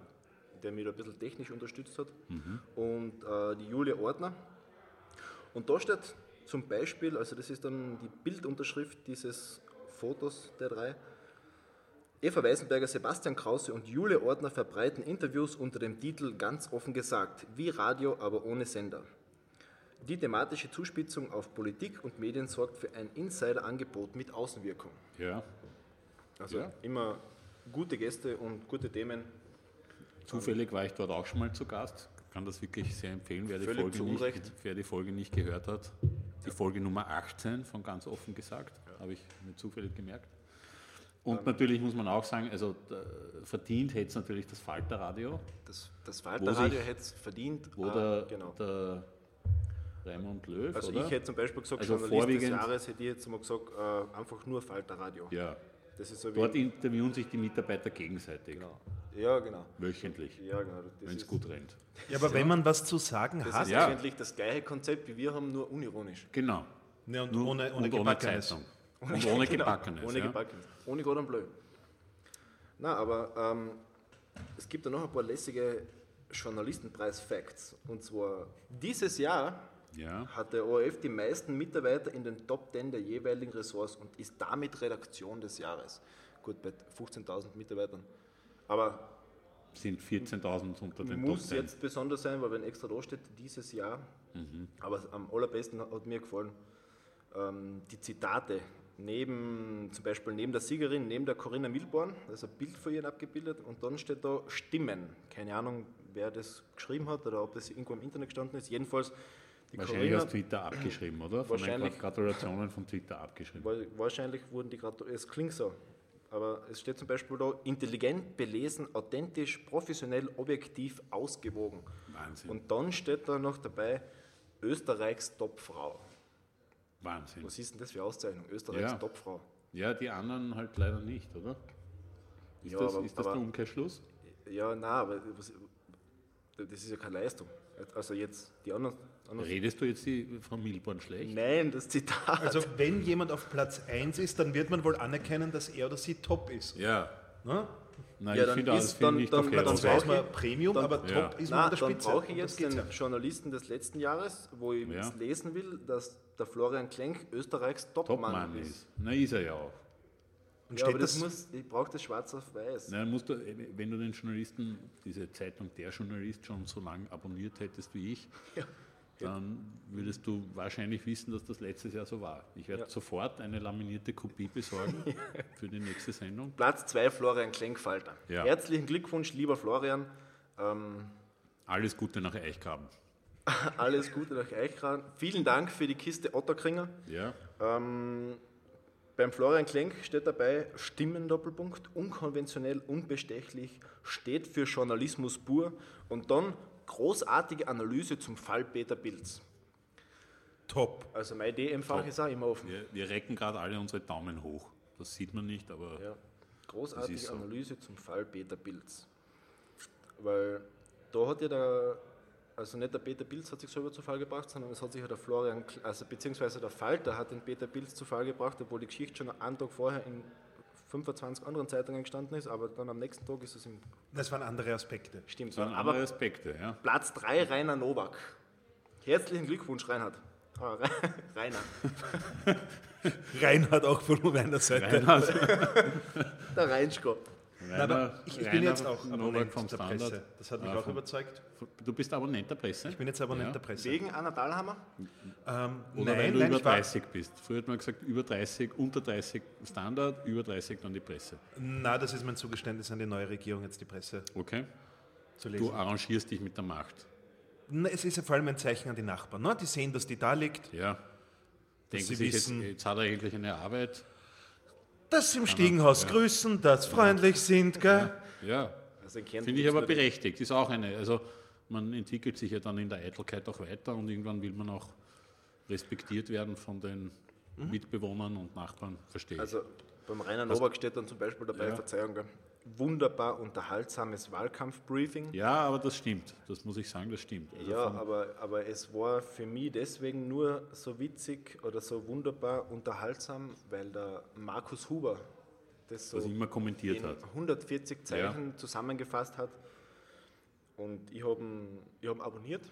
der mich da ein bisschen technisch unterstützt hat, Mhm. und äh, die Julia Ordner. Und da steht zum Beispiel, also das ist dann die Bildunterschrift dieses Fotos der drei, Eva Weisenberger, Sebastian Krause und Julia Ordner verbreiten Interviews unter dem Titel Ganz offen gesagt, wie Radio, aber ohne Sender. Die thematische Zuspitzung auf Politik und Medien sorgt für ein Insider-Angebot mit Außenwirkung. ja. Also Ja. immer gute Gäste und gute Themen. Zufällig war ich dort auch schon mal zu Gast. Kann das wirklich sehr empfehlen, wer die, Völlig Folge nicht, wer die Folge nicht gehört hat. Die Folge Nummer 18 von ganz offen gesagt, habe ich mir zufällig gemerkt. Und Ähm. natürlich muss man auch sagen, also verdient hätte es natürlich das Falterradio, Das, das Falterradio hätte es verdient. wo Ah, der, genau. der Raimund Löw, Also oder? ich hätte zum Beispiel gesagt, Also Journalist des Jahres hätte ich jetzt mal gesagt, äh, einfach nur Falterradio. ja, so wie, dort interviewen sich die Mitarbeiter gegenseitig, ja, genau. wöchentlich, Ja, genau. Das wenn es gut rennt. Ja, aber wenn man was zu sagen das hat, ist Ja. eigentlich das gleiche Konzept, wie wir haben, nur unironisch. Genau. ne, und Nur- ohne, ohne und ohne Gebackenes. Zeitung. Und ohne Genau, Gebackenes. Ohne ja. Gebackenes. Ohne Gott und Bleu. Na, aber ähm, es gibt da noch ein paar lässige Journalistenpreis-Facts. Und zwar dieses Jahr Ja, hat der ORF die meisten Mitarbeiter in den Top 10 der jeweiligen Ressorts und ist damit Redaktion des Jahres. Gut, bei 15.000 Mitarbeitern. Aber sind 14.000 unter den muss Top 10. jetzt besonders sein, weil wenn extra da steht, dieses Jahr, Mhm. aber am allerbesten hat mir gefallen, ähm, die Zitate neben, zum Beispiel neben der Siegerin, neben der Corinna Milborn, da ist ein Bild von ihr abgebildet und dann steht da Stimmen. Keine Ahnung, wer das geschrieben hat oder ob das irgendwo im Internet gestanden ist. Jedenfalls die Wahrscheinlich Corinna, aus Twitter abgeschrieben, oder? Von wahrscheinlich, den Gratulationen von Twitter abgeschrieben. Wahrscheinlich wurden die Gratulationen, es klingt so, aber es steht zum Beispiel da, intelligent, belesen, authentisch, professionell, objektiv, ausgewogen. Wahnsinn. Und dann steht da noch dabei, Österreichs Topfrau. Wahnsinn. Was ist denn das für Auszeichnung? Österreichs ja. Topfrau. Ja, die anderen halt leider nicht, oder? Ist ja, das, aber, ist das aber, der Umkehrschluss? Ja, nein, aber das ist ja keine Leistung. Also jetzt die anderen. Redest du jetzt die Frau Milborn schlecht? Nein, das Zitat. Also wenn jemand auf Platz 1 ist, dann wird man wohl anerkennen, dass er oder sie top ist. Ja. Na? Nein, ja, ich finde das find nicht dann, okay. Dann weiß man Premium, dann, aber top ja. ist man an der Spitze. Dann brauche ich jetzt den Journalisten des letzten Jahres, wo ich ja. lesen will, dass der Florian Klenk Österreichs Topmann Top ist. ist. Na, ist er ja auch. Und ja, aber das, das muss, ich brauche das schwarz auf weiß. Nein, musst du, wenn du den Journalisten, diese Zeitung Der Journalist schon so lange abonniert hättest wie ich, ja. Dann würdest du wahrscheinlich wissen, dass das letztes Jahr so war. Ich werde ja. sofort eine laminierte Kopie besorgen für die nächste Sendung. Platz 2 Florian Klenkfalter. Ja. Herzlichen Glückwunsch, lieber Florian. Ähm, Alles Gute nach Eichgraben. Alles Gute nach Eichgraben. Vielen Dank für die Kiste Otterkringer. Ja. Ähm, beim Florian Klenk steht dabei Stimmendoppelpunkt, unkonventionell, unbestechlich, steht für Journalismus pur und dann großartige Analyse zum Fall Peter Pilz. Top. Also mein DM-Fach ist auch immer offen. Wir, wir recken gerade alle unsere Daumen hoch. Das sieht man nicht, aber. Ja. Großartige so. Analyse zum Fall Peter Pilz. Weil da hat ja der also nicht der Peter Pilz hat sich selber zu Fall gebracht, sondern es hat sich ja der Florian, also beziehungsweise der Falter hat den Peter Pilz zu Fall gebracht, obwohl die Geschichte schon einen Tag vorher in 25 anderen Zeitungen gestanden ist, aber dann am nächsten Tag ist es im. Das waren andere Aspekte. Stimmt, das waren andere Aspekte, ja. Platz 3, Rainer Nowak. Herzlichen Glückwunsch, Reinhard. Ah, Rainer. Reinhard auch von meiner Seite. Reinhard. der Reinschko. Rainer, Nein, ich, ich bin jetzt auch Abonnent vom der Presse. Das hat mich ah, auch überzeugt. Du bist Abonnent der Presse? Ich bin jetzt Abonnent ja. der Presse. Wegen Anna Dahlhammer? Ähm, Oder nein, weil du nein, über 30 bist. Früher hat man gesagt, über 30, unter 30 Standard, über 30 dann die Presse. Na, das ist mein Zugeständnis an die neue Regierung, jetzt die Presse okay. zu lesen. Du arrangierst dich mit der Macht. Na, es ist ja vor allem ein Zeichen an die Nachbarn. Ne? Die sehen, dass die da liegt. Ja. Denken sie sich, wissen, jetzt, jetzt hat er endlich eine Arbeit dass im Stiegenhaus ja. grüßen, dass freundlich sind, gell? Ja, also finde ich aber berechtigt. Ist auch eine, also man entwickelt sich ja dann in der Eitelkeit auch weiter und irgendwann will man auch respektiert werden von den mhm. Mitbewohnern und Nachbarn, verstehe ich. Also beim Rainer Nowak steht dann zum Beispiel dabei, ja. Verzeihung, gell? Wunderbar unterhaltsames Wahlkampfbriefing. Ja, aber das stimmt. Das muss ich sagen, das stimmt. Also ja, aber, aber es war für mich deswegen nur so witzig oder so wunderbar unterhaltsam, weil der Markus Huber das so Was immer kommentiert hat. 140 Zeichen ja. zusammengefasst hat. Und ich habe ihn, hab abonniert.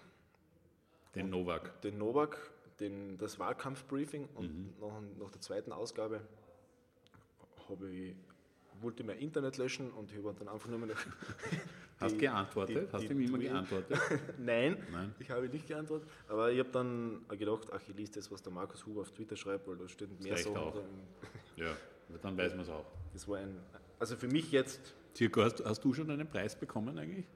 Den Novak. Den Novak, den, das Wahlkampfbriefing. Und mhm. nach, nach der zweiten Ausgabe habe ich wollte mein Internet löschen und ich habe dann einfach nur mehr noch. Hast du geantwortet? Die, Hast du ihm immer geantwortet? Nein, Nein, ich habe nicht geantwortet. Aber ich habe dann gedacht, ach, ich lese das, was der Markus Huber auf Twitter schreibt, weil da steht mehr so. Auch. ja, dann weiß man es auch. Das war ein, also für mich jetzt. Circa, hast, hast du schon einen Preis bekommen eigentlich?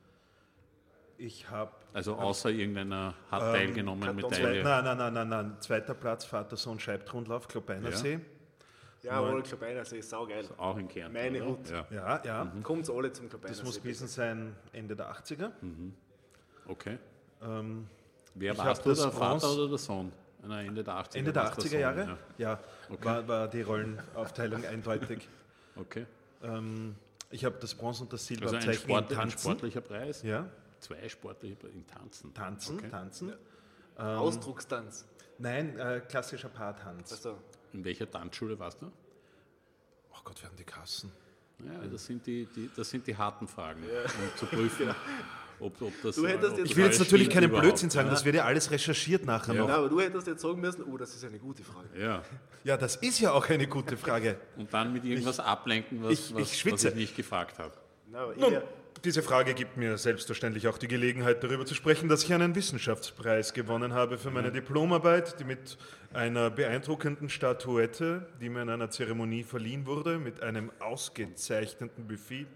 Ich habe. Also außer irgendeiner hat ähm, teilgenommen mit Medaille? Nein, nein, nein, nein, nein. Zweiter Platz, Vater-Sohn Scheibtrundlauf, Klopeinersee. Ja. Jawohl, Klopeinersee ist saugeil. Also auch in Kärnten. Meine oder? Hut. Ja, ja. ja. Mhm. Kommt alle zum Klopeinersee. Das muss gewesen sein Ende der 80er. Mhm. Okay. Ähm, Wer war du, der Vater oder der Sohn? Nein, Ende der 80er, Ende der 80er Sohn, Jahre? Ja, ja okay. war, war, die Rollenaufteilung eindeutig. Okay. Ähm, ich habe das Bronze und das Silber also ein, Sport, ein sportlicher Preis? Ja. Zwei sportliche Preise in Tanzen? Tanzen, okay. Tanzen. Ja. Ähm, Ausdruckstanz? Nein, äh, klassischer Paartanz. Also. In welcher Tanzschule warst du? Oh Gott, werden die Kassen. Ja, das sind die, die, das sind die harten Fragen, ja. um zu prüfen, ja. ob, ob das. Du hättest jetzt ich will jetzt natürlich keinen Blödsinn sagen, das wird ja alles recherchiert nachher ja. noch. Ja, aber du hättest jetzt sagen müssen, oh, das ist eine gute Frage. Ja, ja das ist ja auch eine gute Frage. Und dann mit irgendwas ich, ablenken, was ich, was, was, ich nicht gefragt habe. No, Nun, Diese Frage gibt mir selbstverständlich auch die Gelegenheit, darüber zu sprechen, dass ich einen Wissenschaftspreis gewonnen habe für meine Diplomarbeit, die mit einer beeindruckenden Statuette, die mir in einer Zeremonie verliehen wurde, mit einem ausgezeichneten Buffet.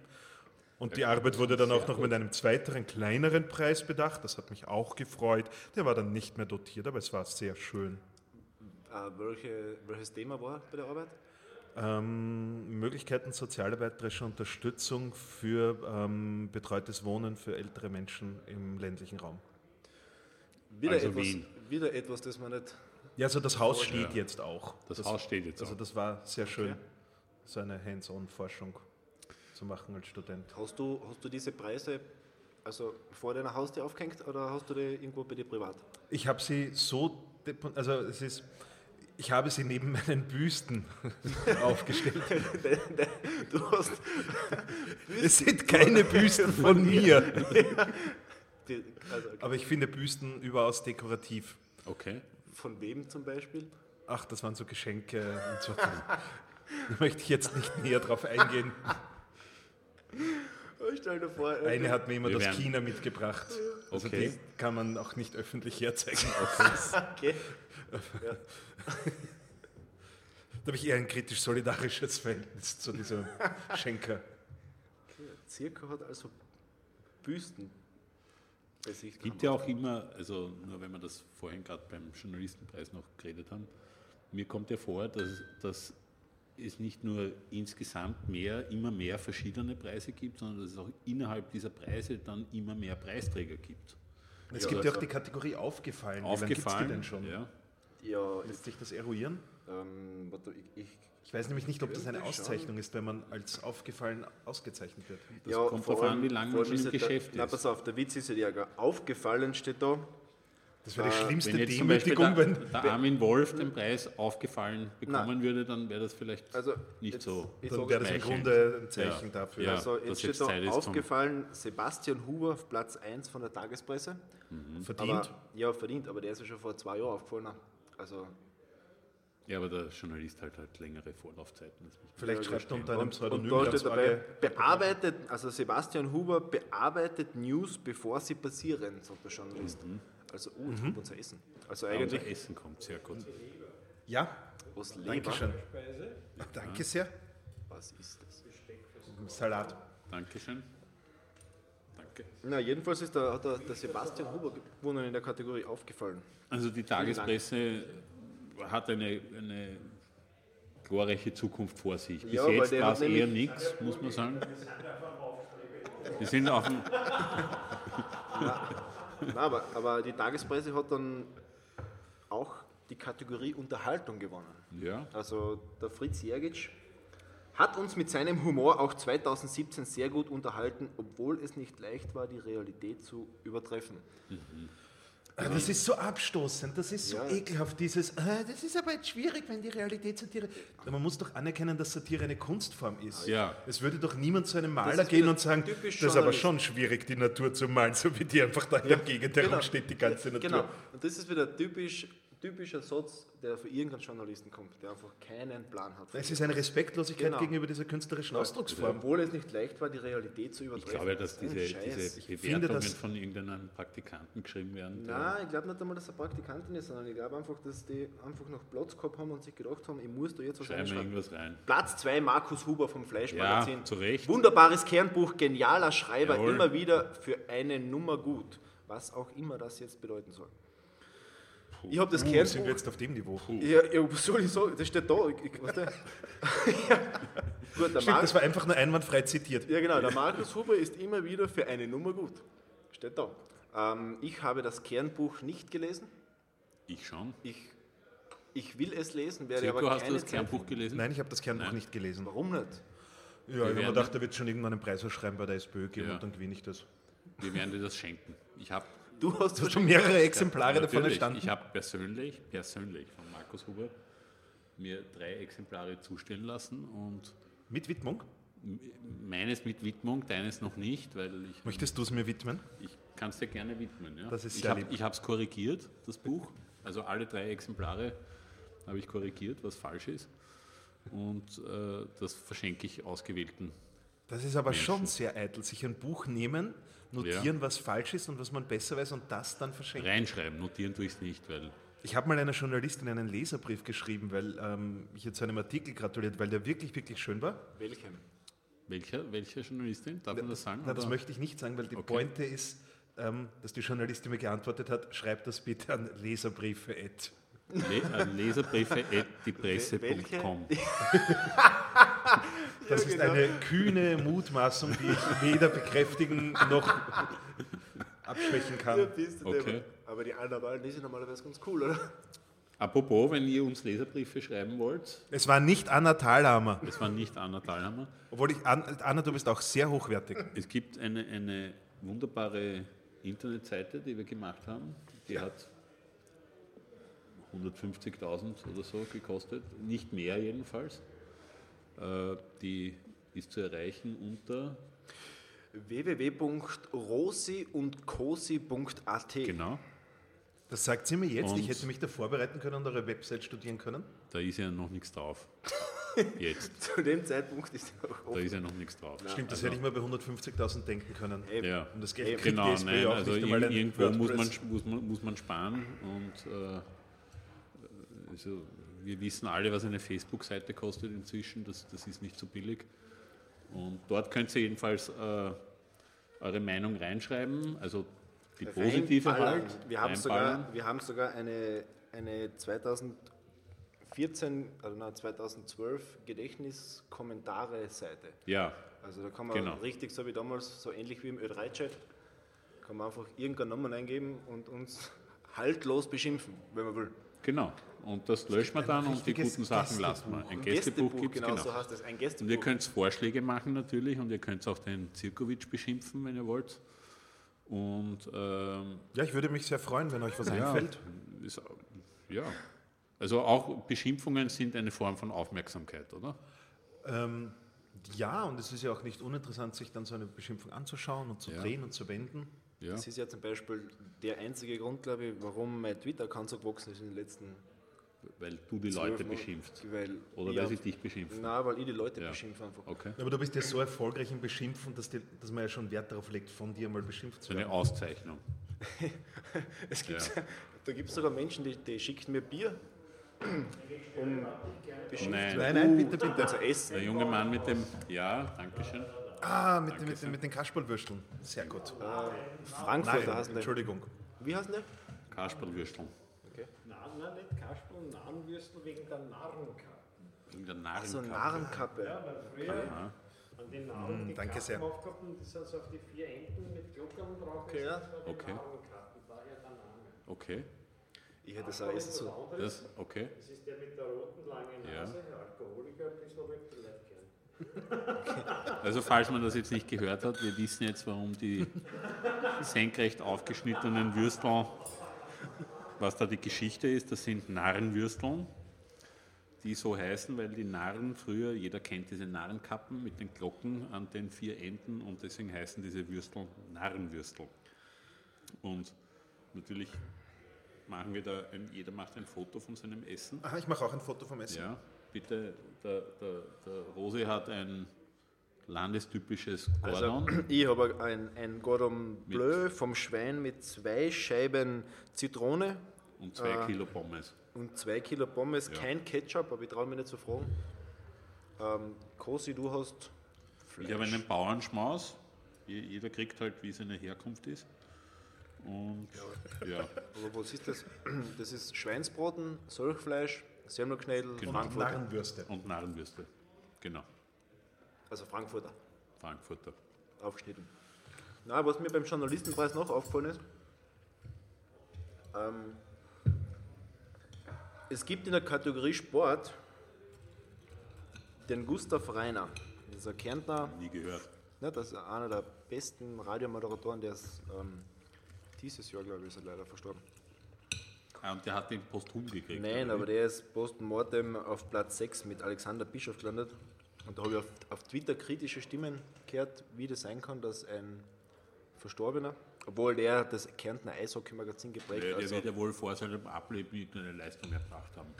Und die Arbeit wurde dann auch noch mit einem zweiteren, kleineren Preis bedacht. Das hat mich auch gefreut. Der war dann nicht mehr dotiert, aber es war sehr schön. Äh, welche, welches Thema war bei der Arbeit? Ähm, Möglichkeiten sozialarbeiterischer Unterstützung für ähm, betreutes Wohnen für ältere Menschen im ländlichen Raum. Wieder, Also etwas, Wien. wieder etwas, das man nicht. Ja, also das Haus steht jetzt auch. Das Haus steht jetzt Also auch. das war sehr schön, Okay. so eine Hands-on-Forschung zu machen als Student. Hast du, hast du diese Preise also vor deiner Haustür aufgehängt oder hast du die irgendwo bei dir privat? Ich habe sie so, also es ist, ich habe sie neben meinen Büsten aufgestellt. Du hast Es sind keine Büsten von mir, also okay. aber ich finde Büsten überaus dekorativ. Okay. von wem zum Beispiel? Ach, das waren so Geschenke und so. Da möchte ich jetzt nicht näher drauf eingehen. Oh, stell dir vor, Eine hat mir immer das China mitgebracht. Also Okay. die kann man auch nicht öffentlich herzeigen. okay. Da habe ich eher ein kritisch-solidarisches Verhältnis zu diesem Schenker. Zirka hat also Büsten bei sich. Es gibt ja auch immer, also nur wenn wir das vorhin gerade beim Journalistenpreis noch geredet haben, mir kommt ja vor, dass, dass es nicht nur insgesamt mehr, immer mehr verschiedene Preise gibt, sondern dass es auch innerhalb dieser Preise dann immer mehr Preisträger gibt. Es Ja, gibt ja auch die Kategorie aufgefallen. Wie lange gibt's Aufgefallen, die denn schon? Ja. Ja, Lässt sich das eruieren? ähm, warte, ich, ich, Ich weiß nämlich nicht, ob das eine. Auszeichnung ist, wenn man als aufgefallen ausgezeichnet wird. Das ja, kommt vor darauf an, allem- wie lange man im ist ja Geschäft der, Na, ist. pass auf, der Witz ist ja, aufgefallen steht da. Das wäre die Äh, schlimmste Wenn Demütigung, der, wenn. der Armin Wolf den Preis aufgefallen bekommen würde, dann wäre das vielleicht Also, nicht jetzt- so. ich Dann wäre das im. Grunde ein Zeichen Ja. dafür. Ja. Also jetzt jetzt steht da ist aufgefallen, Sebastian Huber auf Platz 1 von der Tagespresse. Verdient. Aber, ja, verdient, aber der ist ja schon vor zwei Jahren aufgefallen. Also, Ja, aber der Journalist halt halt längere Vorlaufzeiten. Vielleicht schreibt er unter einem und, Pseudonym und da steht dabei, bearbeitet, also Sebastian Huber bearbeitet News, bevor sie passieren, sagt der Journalist. Also, uh, jetzt kommt unser Essen. Also eigentlich Unser Essen kommt sehr gut. Ja, aus Leber. Dankeschön. Danke sehr. Was ist das? Salat. Dankeschön. Danke. Na, jedenfalls ist der, hat der, der Sebastian Huber gewonnen in der Kategorie aufgefallen. Also die Tagespresse hat eine, eine glorreiche Zukunft vor sich. Bis Ja, jetzt war es eher nichts, muss man sagen. Wir sind auf dem, Nein, aber, aber die Tagespresse hat dann auch die Kategorie Unterhaltung gewonnen. ja, Also der Fritz Jergic hat uns mit seinem Humor auch 2017 sehr gut unterhalten, obwohl es nicht leicht war, die Realität zu übertreffen. Ah, Das ist so abstoßend, das ist so Ja. ekelhaft, dieses, ah, das ist aber jetzt schwierig, wenn die Realität Satire. Man muss doch anerkennen, dass Satire eine Kunstform ist. Ja. Es würde doch niemand zu einem Maler gehen und sagen, das ist aber schon schwierig, die Natur zu malen, so wie die einfach da in der Gegend genau. herumsteht, die ganze Natur. Genau. Und das ist wieder typisch, typischer Satz, der für irgendeinen Journalisten kommt, der einfach keinen Plan hat. Es ist eine Respektlosigkeit Genau. gegenüber dieser künstlerischen Ausdrucksform. Obwohl es nicht leicht war, die Realität zu ich übertreffen. glaube, dass Das diese, diese finde Bewertungen das- von irgendeinem Praktikanten geschrieben werden. Nein, ich glaube nicht einmal, dass er Praktikantin ist, sondern ich glaube einfach, dass die einfach noch Platz gehabt haben und sich gedacht haben, ich muss da jetzt was Schreiben reinschreiben. irgendwas rein. Platz 2, Markus Huber vom Fleischmagazin. Ja, zu Recht. Wunderbares Kernbuch, genialer Schreiber, Jawohl. immer wieder für eine Nummer gut. Was auch immer das jetzt bedeuten soll. Ich habe das Uh, sind wir Kernbuch. jetzt auf dem Niveau? Ja, ja, was soll ich sagen? Das steht da. Ich, ich, du? ja. Gut, der Stimmt, das war einfach nur einwandfrei zitiert. ja, genau. Der Markus Huber ist immer wieder für eine Nummer gut. Steht da. Ähm, ich habe das Kernbuch nicht gelesen. Ich schon. Ich, ich will es lesen, werde Silko, aber hast keine du das Zeit Kernbuch gelesen? Nein, ich habe das Kernbuch Nein. nicht gelesen. Warum nicht? Ja, ich habe mir gedacht, da wird schon irgendwann einen Preisausschreiben bei der SPÖ geben Ja. und dann gewinne ich das. Wir werden dir das schenken. Ich habe Du hast Du hast schon mehrere Exemplare davon Natürlich. entstanden. Ich habe persönlich, persönlich von Markus Huber mir drei Exemplare zustellen lassen und Mit Widmung? meines mit Widmung, deines noch nicht, weil ich, Möchtest du es mir widmen? ich kann es dir gerne widmen. Ja. Das ist ich sehr habe lieb. es korrigiert, das Buch. Also alle drei Exemplare habe ich korrigiert, was falsch ist. Und äh, das verschenke ich ausgewählten Das ist aber Menschen. schon sehr eitel, sich ein Buch nehmen, notieren, was falsch ist und was man besser weiß und das dann verschenken. Reinschreiben, notieren tue ich es nicht, weil Ich habe mal einer Journalistin einen Leserbrief geschrieben, weil ähm, ich jetzt zu einem Artikel gratuliert, weil der wirklich, wirklich schön war. Welchem? welcher, welche Journalistin, darf man das sagen? Na, das möchte ich nicht sagen, weil die Okay. Pointe ist, ähm, dass die Journalistin mir geantwortet hat, schreibt das bitte an Leserbriefe. at. Le äh, Leserbriefe at diepresse.com. Das ist genau. eine kühne Mutmaßung, die ich weder bekräftigen noch abschwächen kann. Okay. Aber die anderen, die sind normalerweise ganz cool, oder? Apropos, wenn ihr uns Leserbriefe schreiben wollt, Es war nicht Anna Thalhammer, das war nicht Anna Thalhammer, obwohl ich, An- Anna, du bist auch sehr hochwertig. es gibt eine, eine wunderbare Internetseite, die wir gemacht haben, die hat 150.000 oder so gekostet, nicht mehr jedenfalls. Äh, Die ist zu erreichen unter, www.rosi-und-cosi.at genau, Das sagt sie mir jetzt. Und- ich hätte mich da vorbereiten können und eure Website studieren können. da ist ja noch nichts drauf. Jetzt, Zu dem Zeitpunkt ist er auch da offen. ist ja noch nichts drauf. Stimmt, das Also- hätte ich mir bei 150.000 denken können. Eben. Ja. Und das Geld Genau, nein, auch also irgendwo muss man, muss, man, muss man sparen und äh, also wir wissen alle, was eine Facebook-Seite kostet inzwischen, das, das ist nicht so billig. Und dort könnt ihr jedenfalls äh, eure Meinung reinschreiben, also die positive halt. Wir haben sogar, wir haben sogar eine, eine 2014, also nein, 2012 Gedächtnis-Kommentare-Seite. Ja, Also da kann man Genau. richtig, so wie damals, so ähnlich wie im Ö3-Chat, kann man einfach irgendeinen Namen eingeben und uns haltlos beschimpfen, wenn man will. genau. Und das löscht man dann und die guten Sachen lassen wir. Gästebuch. Ein Gästebuch gibt es, genau, genau. so heißt es, ein Und Gästebuch. ihr könnt Vorschläge machen natürlich und ihr könnt auch den Zirkovic beschimpfen, wenn ihr wollt. Und ähm, Ja, ich würde mich sehr freuen, wenn euch was Ja, einfällt. Ist, ja, also auch Beschimpfungen sind eine Form von Aufmerksamkeit, oder? Ähm, ja, und es ist ja auch nicht uninteressant, sich dann so eine Beschimpfung anzuschauen und zu Ja. drehen und zu wenden. Ja. Das ist ja zum Beispiel der einzige Grund, glaube ich, warum mein Twitter-Account so gewachsen ist in den letzten Weil du die zwölf Leute Monaten. beschimpfst. Weil Oder ich weil sie dich beschimpfen. Nein, weil ich die Leute Ja. beschimpfe einfach. Okay. Aber du bist ja so erfolgreich im Beschimpfen, dass, die, dass man ja schon Wert darauf legt, von dir mal beschimpft zu eine werden. Auszeichnung. Es gibt, Ja. Da gibt es sogar Menschen, die, die schicken mir Bier, um beschimpft Nein. zu Nein, nein, bitte, bitte. Also Essen. Der junge Mann mit dem, ja, Dankeschön. Ah, mit, mit, mit den Kasperlwürsteln. Sehr gut. Frankfurter Nein, heißen die. Entschuldigung. Wie heißen die? Kasperlwürsteln. Nein, nein, nicht Kasperl und Nahenwürstel wegen der Narrenkappe. Wegen der Narrenkappe. Narrenkappe. Ja, weil früher Aha. an den Narren die danke Kappen sehr. aufgehabt und das sind so auf die vier Enden mit Glockern drauf. Okay, ja. Das Okay. Narrenkappe, daher der Name. Okay. Ich hätte es auch sollen. anderes, Das, okay. das ist der mit der roten langen Ja. Nase, Alkoholiker, ein bisschen aber vielleicht gern. Also falls man das jetzt nicht gehört hat, wir wissen jetzt, warum die senkrecht aufgeschnittenen Würstel, was da die Geschichte ist, das sind Narrenwürsteln, die so heißen, weil die Narren früher, jeder kennt diese Narrenkappen mit den Glocken an den vier Enden und deswegen heißen diese Würstel Narrenwürstel. Und natürlich machen wir da, ein, jeder macht ein Foto von seinem Essen. Aha, ich mache auch ein Foto vom Essen. Ja, bitte, der, der, der Rosi hat ein landestypisches Gordon. Also, ich habe ein, ein Gordon Bleu vom Schwein mit zwei Scheiben Zitrone und zwei äh, Kilo Pommes. und zwei Kilo Pommes, Ja. kein Ketchup, aber ich traue mich nicht zu fragen. Ähm, Kosi, du hast Ich habe einen Bauernschmaus. Je- Jeder kriegt halt, wie seine Herkunft ist. Und ja, Aber was ist das? Das ist Schweinsbraten, Solchfleisch, Semmelknädel, Genau. Und. Narrenwürste. und Narrenwürste. Genau, Also Frankfurter, Frankfurter. aufgeschnitten. Na, was mir beim Journalistenpreis noch aufgefallen ist, ähm, es gibt in der Kategorie Sport den Gustav Reiner. Das ist ein Kärntner, Nie gehört. ne, das ist einer der besten Radiomoderatoren, der ist ähm, dieses Jahr, glaube ich, ist er leider verstorben. Ah, und der hat den posthum gekriegt. Nein, aber der ist postmortem auf Platz 6 mit Alexander Bischof gelandet. Und da habe ich auf, auf Twitter kritische Stimmen gehört, wie das sein kann, dass ein Verstorbener, obwohl der das Kärntner Eishockey-Magazin geprägt Der, hat. der Also, wird ja wohl vor seinem Ableben irgendeine Leistung erbracht haben.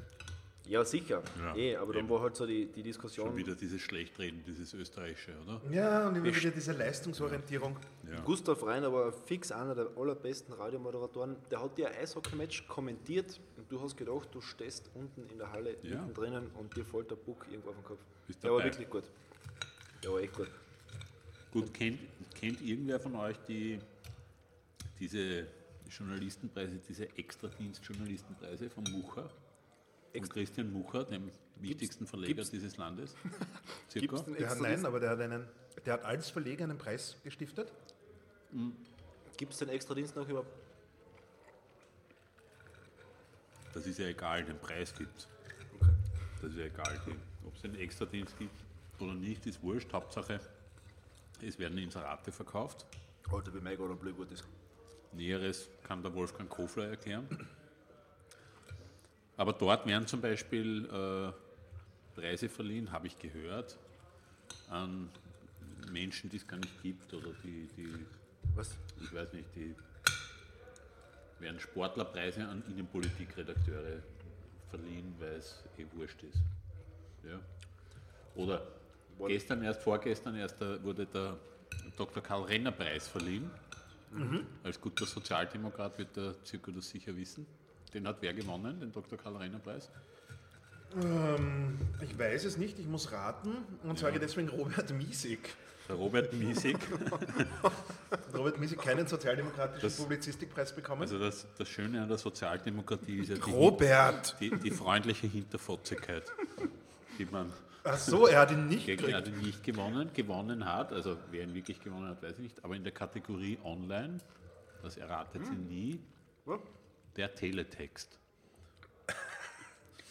Ja, sicher. Ja, eh, aber dann eben. war halt so die, die Diskussion. Schon wieder dieses Schlechtreden, dieses Österreichische, oder? Ja, und immer wieder diese Leistungsorientierung. Ja. Gustav Reiner war fix einer der allerbesten Radiomoderatoren. Der hat dir ein Eishockey-Match kommentiert und du hast gedacht, du stehst unten in der Halle Ja. mittendrin und dir fällt der Buck irgendwo auf den Kopf. Bist der war wirklich gut. Der war echt gut. Gut, kennt, kennt irgendwer von euch die, diese Journalistenpreise, diese Extradienst-Journalistenpreise von Mucher? Christian Mucher, dem wichtigsten Verleger gibt's- dieses Landes. Circa. Der hat, nein, aber der hat, einen, der hat als Verleger einen Preis gestiftet. Gibt's den extra Dienst noch überhaupt? Das ist ja egal, den Preis gibt Das ist ja egal, ob es einen Extradienst gibt oder nicht, ist wurscht. Hauptsache, es werden Inserate verkauft. Alter, wie mein Gott, ein blöd gut ist. Näheres kann der Wolfgang Kofler erklären. Aber dort werden zum Beispiel äh, Preise verliehen, habe ich gehört, an Menschen, die es gar nicht gibt oder die, die Was? ich weiß nicht, die werden Sportlerpreise an Innenpolitikredakteure verliehen, weil es eh wurscht ist. Ja. Oder gestern erst, vorgestern erst wurde der Dr. Karl Renner Preis verliehen. Als guter Sozialdemokrat wird der Zirko das sicher wissen. Den hat wer gewonnen, den Dr. Karl Renner Preis? Ich weiß es nicht, ich muss raten und sage deswegen Robert Miesig. Der Robert Miesig. Robert Miesig keinen sozialdemokratischen Das- Publizistikpreis bekommen. Also das, das Schöne an der Sozialdemokratie ist ja die, Robert! die, die freundliche Hinterfotzigkeit, die man Ach so, er hat ihn nicht gekriegt. er nicht gewonnen, gewonnen hat. Also wer ihn wirklich gewonnen hat, weiß ich nicht. Aber in der Kategorie Online, das erratet sie nie, Ja. Der Teletext.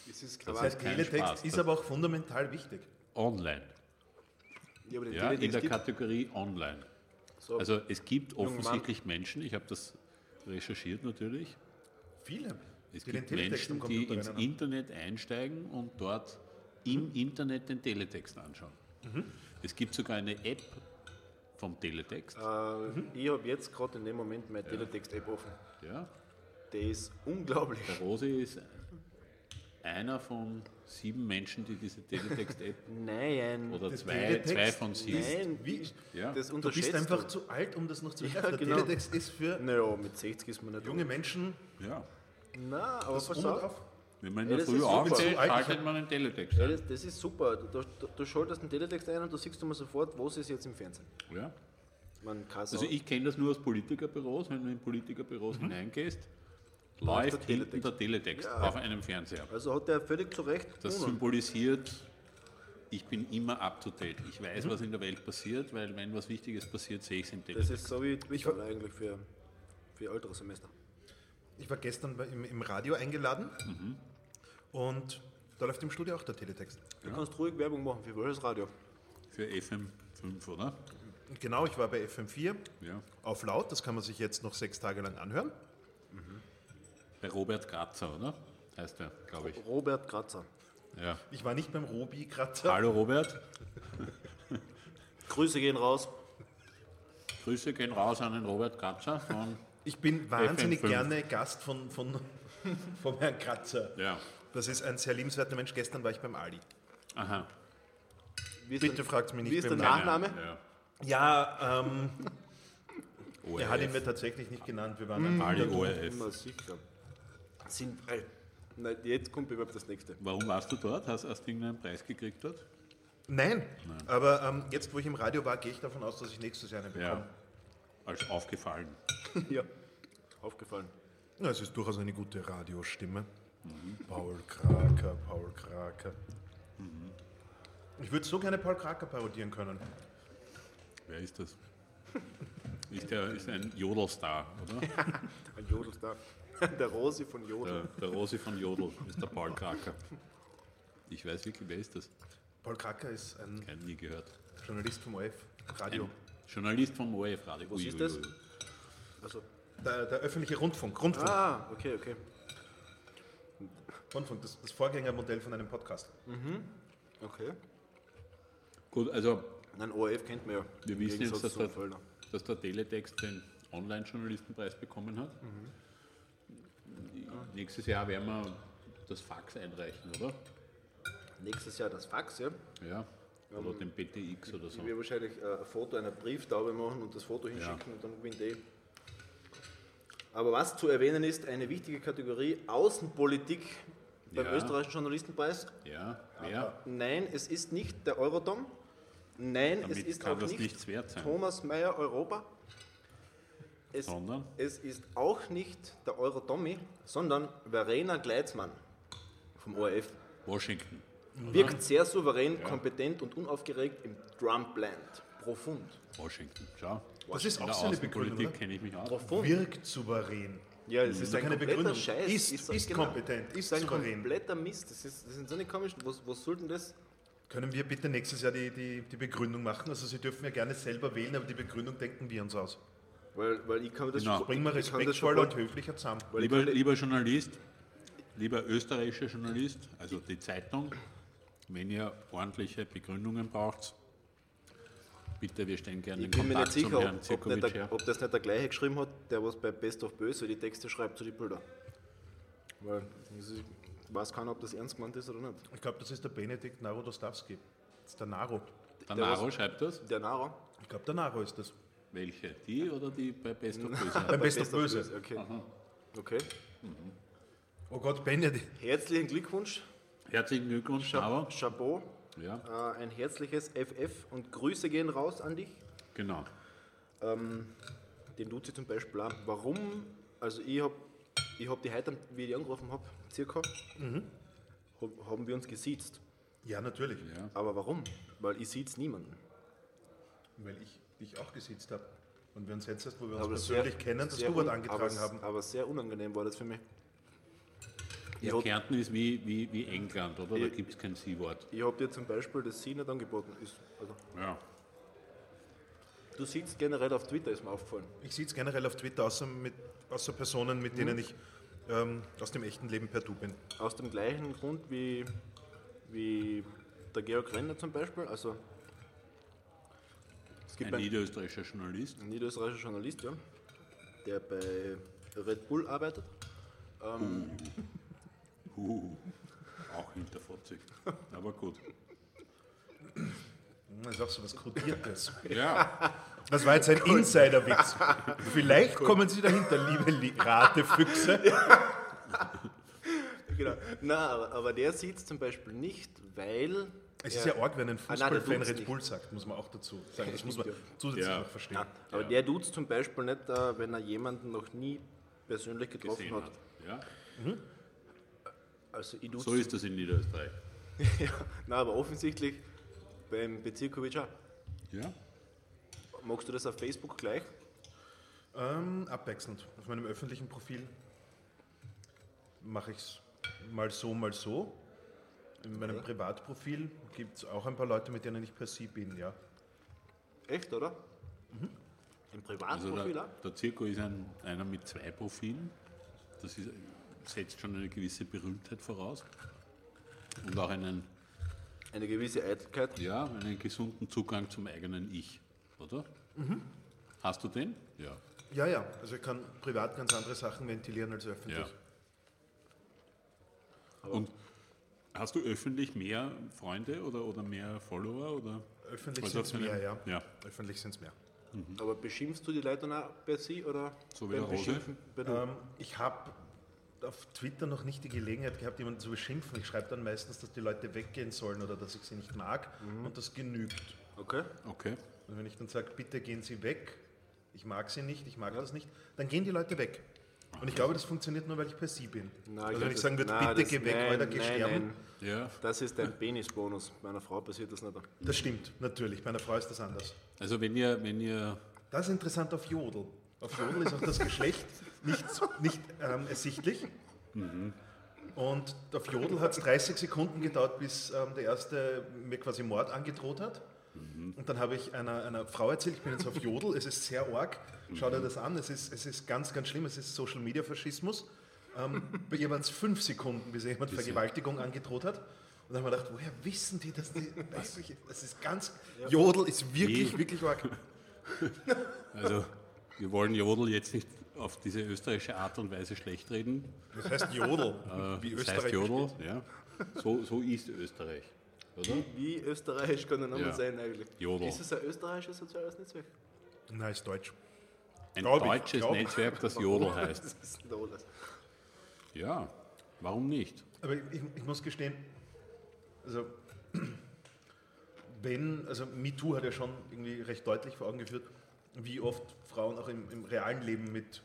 Das ist Das heißt kein Teletext Spaß. ist aber auch fundamental wichtig. Online. Ja, Ja, in der Kategorie Online. so, Also es gibt offensichtlich Menschen, ich habe das recherchiert natürlich, Viele, es die gibt Menschen, die ins haben. Internet einsteigen und dort im Internet den Teletext anschauen. Mhm. Es gibt sogar eine App vom Teletext. äh, Ich habe jetzt gerade in dem Moment meine Teletext-App offen. Ja, Der ist unglaublich. Der Rosi ist einer von sieben Menschen, die diese Teletext-App Nein. oder zwei, Teletext zwei von sieben. Nein, Wie? Ja. das Du bist einfach zu alt, um das noch zu begreifen. Der genau. Teletext ist für Naja, mit 60 ist man nicht junge Menschen Ja. Nein, aber das pass auf. auf. Wenn man in Ja, der Früh aufsteht, ich schaltet man einen Teletext Ja, ein. das, das ist super. Du, du, du schaltest den Teletext ein und du siehst immer sofort, was ist jetzt im Fernsehen. Ja. Also ich kenne das nur aus Politikerbüros. Wenn du in Politikerbüros Mhm. hineingehst, läuft der hinten Teletext. der Teletext Ja. auf einem Fernseher. also hat er völlig zu Recht Das gewonnen. symbolisiert, ich bin immer up to date. Ich weiß, Mhm. was in der Welt passiert, weil wenn was Wichtiges passiert, sehe ich es im Das Teletext. ist so wie Twitter eigentlich für, für ältere Semester. Ich war gestern im, im Radio eingeladen Mhm. und da läuft im Studio auch der Teletext. Du kannst ruhig Werbung machen für welches Radio. Für FM5, oder? Genau, ich war bei FM4 Ja. auf laut, das kann man sich jetzt noch sechs Tage lang anhören. Bei Robert Grazer, oder? Heißt der, glaube ich. Robert Kratzer. Ja. Ich war nicht beim Robi Kratzer. Hallo Robert, Grüße gehen raus. Grüße gehen raus an den Robert Grazer von. Ich bin wahnsinnig FM5. gerne Gast von, von, vom Herrn Kratzer. Ja. Das ist ein sehr liebenswerter Mensch. Gestern war ich beim Ali. Aha. Wie ist Bitte der- fragt mich nicht Wie ist der Nachname? Ja. Ja, ähm, ORF. er hat ihn mir tatsächlich nicht genannt. Wir waren einfach Ali der- ORF. Na sicher. Sind, ey, nein, jetzt kommt überhaupt das nächste. Warum warst du dort? Hast, hast du irgendeinen Preis gekriegt dort? Nein, aber ähm, jetzt, wo ich im Radio war, gehe ich davon aus, dass ich nächstes Jahr einen bekomme. Ja. Als aufgefallen. ja. Aufgefallen. Ja, es ist durchaus eine gute Radiostimme. Paul Kraker, Paul Kraker. Ich würde so gerne Paul Kraker parodieren können. Wer ist das? Ist, der, ist ein Jodelstar, oder? Ein Jodelstar. Der Rosi von Jodel. Der, der Rosi von Jodel ist der Paul Kraker. Ich weiß wirklich, wer ist das? Paul Kraker ist ein Kein nie gehört. Journalist vom OF Radio. Ein Journalist vom ORF-Radio. Was Ui, ist ui, das? ui. Also, Der, der öffentliche Rundfunk, Rundfunk, ah, okay, okay. Rundfunk das, das Vorgängermodell von einem Podcast. Okay. Gut, also Nein, ORF kennt man ja. Wir wissen jetzt, dass der- Völlner. dass der Teletext den Online-Journalistenpreis bekommen hat. Nächstes Jahr werden wir das Fax einreichen, oder? Nächstes Jahr das Fax, ja. Ja. Oder den BTX oder so. Ich werde wahrscheinlich äh, ein Foto einer Brieftaube machen und das Foto hinschicken und dann gewinnt eh. Aber was zu erwähnen ist, eine wichtige Kategorie Außenpolitik beim Ja. österreichischen Journalistenpreis. Ja, wer? Nein, es ist nicht der Eurodom. Nein, Damit es ist auch nicht. Thomas Mayer Europa. Es, Sondern? es ist auch nicht der Eurotommy, sondern Verena Gleitzmann vom ORF. Washington. Wirkt sehr souverän, kompetent und unaufgeregt im Trumpland. Profund. Washington. Schau. Das ist auch so eine Begründung, kenne ich mich aus. Profund. Wirkt souverän. Ja, es ist ist ein keine Begründung. Scheiß. Ist- ist kompetent, ist ein souverän. kompletter Mist. Das, ist, das sind so eine komischen. Was, was soll denn das? Können wir bitte nächstes Jahr die, die, die Begründung machen? Also Sie dürfen ja gerne selber wählen, aber die Begründung denken wir uns aus. Weil, weil ich kann mir das Genau. schon- Bringen wir ich respektvoll und höflicher zusammen. weil ich Lieber, kann- lieber Journalist, lieber österreichischer Journalist, also die Zeitung, wenn ihr ordentliche Begründungen braucht, bitte, wir stellen gerne Ich den bin mir nicht Kontakt sicher, ob, nicht der, ob das nicht der gleiche geschrieben hat, der was bei Best of Böse die Texte schreibt zu den Bildern. Weil ich weiß keiner, ob das ernst gemeint ist oder nicht. Ich glaube, das ist der Benedikt Narodostawski. Das ist der Naro. Der der Naro was- schreibt das. Der Nara. Ich glaube, der Naro ist das. Welche? Die oder die bei Best of Böse? Beim Best of Böse. Okay. okay. Oh Gott, Benedikt. Herzlichen Glückwunsch. Herzlichen Glückwunsch, Naro. Chapeau. Ja, Äh, ein herzliches FF und Grüße gehen raus an dich. genau. Ähm, den tut sie zum Beispiel auch. Warum? Also ich habe ich hab die heute, wie ich die angerufen habe, circa, hab, haben wir uns gesiezt. Ja, natürlich. Ja. Aber warum? Weil ich sieht's niemanden. Weil ich dich auch gesitzt habe. Und wir uns jetzt erst, wo wir uns Aber persönlich sehr- kennen, das un- angetragen aber, haben. Aber sehr unangenehm war das für mich. Ja, hab- Kärnten ist wie, wie, wie England, oder? Da Ich- gibt es kein Sie-Wort. Ich habe dir zum Beispiel das Sie nicht angeboten. Ist, also, Ja. du siehst generell auf Twitter, ist mir aufgefallen. Ich sitze generell auf Twitter, außer, mit, außer Personen, mit denen ich ähm, aus dem echten Leben per Du bin. Aus dem gleichen Grund wie, wie der Georg Renner zum Beispiel. Also, es gibt Ein ein, niederösterreichischer Journalist. ein niederösterreichischer Journalist, ja, der bei Red Bull arbeitet. Uh, auch hinterfotzig. Aber gut. Das ist auch so was Kodiertes. Ja, Das war jetzt ein Insiderwitz. Vielleicht kommen Sie dahinter, liebe Li- Ratefüchse. Genau. Nein, aber, aber der sieht es zum Beispiel nicht, weil. Es er- ist ja arg, wenn ein Ah, Fußballfan Red nicht. Bull sagt, muss man auch dazu sagen. Das muss man Ja. zusätzlich Ja. noch verstehen. Ja, aber der tut es zum Beispiel nicht, äh, wenn er jemanden noch nie persönlich getroffen gesehen hat. hat. Ja, Also so ist das in Niederösterreich. ja, nein, aber offensichtlich beim Bezirkovic auch. Ja, Magst du das auf Facebook gleich? Ähm, abwechselnd. Auf meinem öffentlichen Profil mache ich es mal so, mal so. In meinem Privatprofil gibt es auch ein paar Leute, mit denen ich per Sie bin, ja. Echt, oder? Mhm. Im also Privatprofil der, auch? der Zirko ist ein, einer mit zwei Profilen. Das ist, setzt schon eine gewisse Berühmtheit voraus. Und auch einen, Eine gewisse Eitelkeit. ja, einen gesunden Zugang zum eigenen Ich, oder? Mhm. Hast du den? Ja. Ja, ja. Also ich kann privat ganz andere Sachen ventilieren als öffentlich. ja. Und hast du öffentlich mehr Freunde oder, oder mehr Follower? Oder? Öffentlich sind es mehr, ja. ja. Öffentlich sind es mehr. Aber beschimpfst du die Leute dann auch bei sie oder So wie der Rose? Ähm, ich habe auf Twitter noch nicht die Gelegenheit gehabt, jemanden zu beschimpfen. Ich schreibe dann meistens, dass die Leute weggehen sollen oder dass ich sie nicht mag. Und das genügt. Okay. Okay. Und wenn ich dann sage, bitte gehen Sie weg, ich mag Sie nicht, ich mag das nicht, dann gehen die Leute weg. Und ich glaube, das funktioniert nur, weil ich per Sie bin. Nein, also wenn ich sagen würde, nein, bitte das- geh weg, nein, oder geh sterben. Ja. Das ist ein Penisbonus. Meiner Frau passiert das nicht. das stimmt, natürlich. Bei einer Frau ist das anders. Also wenn ihr, wenn ihr Das ist interessant auf Jodel. Auf Jodel ist auch das Geschlecht nicht, nicht ähm, ersichtlich. Und auf Jodel hat es 30 Sekunden gedauert, bis ähm, der erste mir quasi Mord angedroht hat. Und dann habe ich einer, einer Frau erzählt, ich bin jetzt auf Jodel, es ist sehr arg, schau dir das an, es ist, es ist ganz, ganz schlimm, es ist Social Media Faschismus. Ähm, bei ihr waren es fünf Sekunden, bis jemand Vergewaltigung angedroht hat. Und dann haben wir gedacht, woher wissen die, dass die, das das ist ganz, Jodel ist wirklich, Wie? wirklich arg. Also, wir wollen Jodel jetzt nicht auf diese österreichische Art und Weise schlecht reden. Das heißt Jodel, Äh, wie das Österreich heißt Jodel, ja. So, so ist Österreich. Oder? Wie österreichisch kann ein Name Ja. sein eigentlich? Jodel. Ist es ein österreichisches soziales Netzwerk? Nein, ist Deutsch. Ein Glaub ich, deutsches ich. Netzwerk, das Jodel heißt. Das ist alles? Ja, warum nicht? Aber ich, ich muss gestehen, also wenn, also MeToo hat ja schon irgendwie recht deutlich vor Augen geführt, wie oft Frauen auch im, im realen Leben mit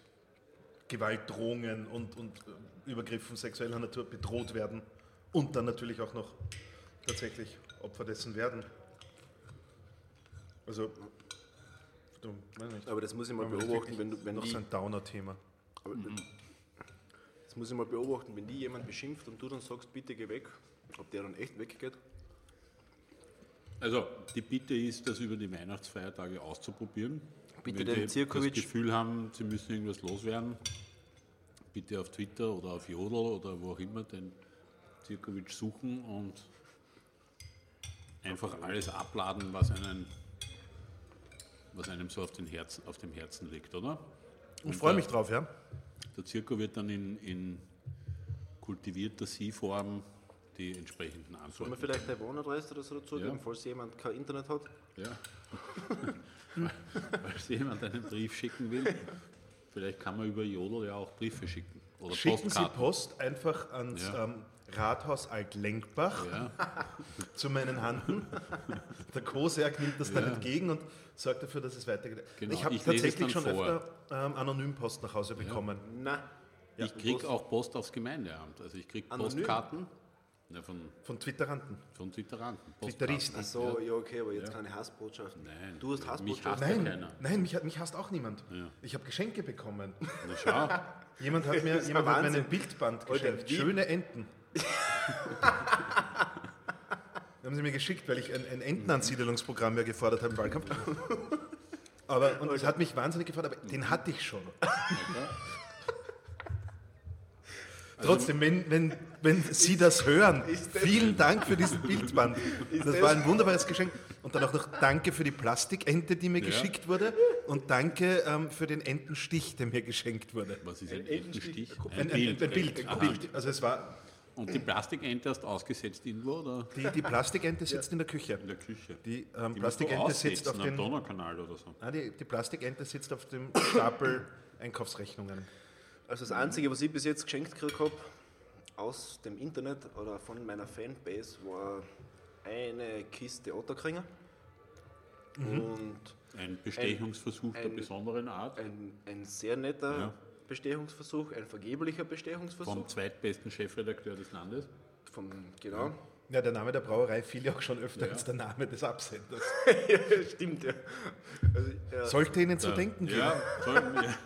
Gewaltdrohungen und, und äh, Übergriffen sexueller Natur bedroht werden und dann natürlich auch noch tatsächlich Opfer dessen werden. Also, du, weiß nicht. Aber das muss ich mal Aber beobachten, wenn, du, wenn noch die, so ein Downer-Thema. aber das muss ich mal beobachten, wenn die jemand beschimpft und du dann sagst, bitte geh weg, ob der dann echt weggeht. Also die Bitte ist, das über die Weihnachtsfeiertage auszuprobieren. Bitte Wenn den Sie das Gefühl haben, Sie müssen irgendwas loswerden, bitte auf Twitter oder auf Jodel oder wo auch immer den Zirkowitsch suchen und einfach alles abladen, was einen was einem so auf, den Herzen, auf dem Herzen liegt, oder? Ich freue mich drauf, ja. Der Zirko wird dann in, in kultivierter Sie-Form die entsprechenden Sollen wir Antworten. vielleicht eine Wohnadresse oder so dazugeben, Ja. falls jemand kein Internet hat? Ja. Falls jemand einen Brief schicken will, vielleicht kann man über Jodel ja auch Briefe schicken. Oder Schicken Sie Postkarten. Post einfach ans Ja. ähm, Rathaus Alt-Lenkbach Ja, zu meinen Handen. Der Koseak nimmt das dann Ja. entgegen und sorgt dafür, dass es weitergeht. Genau, ich habe tatsächlich dann schon vor. öfter ähm, Anonym-Post nach Hause bekommen. Nein. ich kriege auch Post aufs Gemeindeamt. Also ich kriege Anonym? Postkarten ja, von, Von Twitteranten. von Twitteranten. Twitteristen. Ach so, ja, okay, aber jetzt keine Hassbotschaften. Nein, Du hast mich Hassbotschaften. hasst ja Nein, keiner. nein mich, mich hasst auch niemand. Ja. Ich habe Geschenke bekommen. Na schau, Jemand hat mir, jemand hat mir einen Bildband geschenkt. Schöne Enten. Haben sie mir geschickt, weil ich ein, ein Entenansiedelungsprogramm ja gefordert habe im Wahlkampf. Aber, und es hat mich wahnsinnig gefreut, aber den hatte ich schon. Trotzdem, wenn, wenn, wenn Sie das hören, vielen Dank für diesen Bildband. Das war ein wunderbares Geschenk. Und dann auch noch Danke für die Plastikente, die mir Ja. geschickt wurde. Und danke ähm, für den Entenstich, der mir geschenkt wurde. was ist ein Ein Entenstich? Entenstich? Ein, ein, ein Bild. Ein Bild. Also es war, Und die Plastikente hast du ausgesetzt irgendwo oder die, die Plastikente sitzt in der Küche. in der Küche? Die ähm, Die musst du Plastikente sitzt auf dem, Donaukanal oder so. ah, die, die Plastikente sitzt auf dem Stapel Einkaufsrechnungen. Also das Einzige, was ich bis jetzt geschenkt gekriegt habe, aus dem Internet oder von meiner Fanbase, war eine Kiste Otterkringer und Ein Bestechungsversuch der ein- besonderen Art ein, ein sehr netter Ja. Bestechungsversuch, ein vergeblicher Bestechungsversuch. vom zweitbesten Chefredakteur des Landes. Vom, genau. Ja, der Name der Brauerei fiel ja auch schon öfter Ja. als der Name des Absenders. ja, stimmt, ja. Also, ja. Sollte Ihnen zu denken geben. Ja, sollten wir.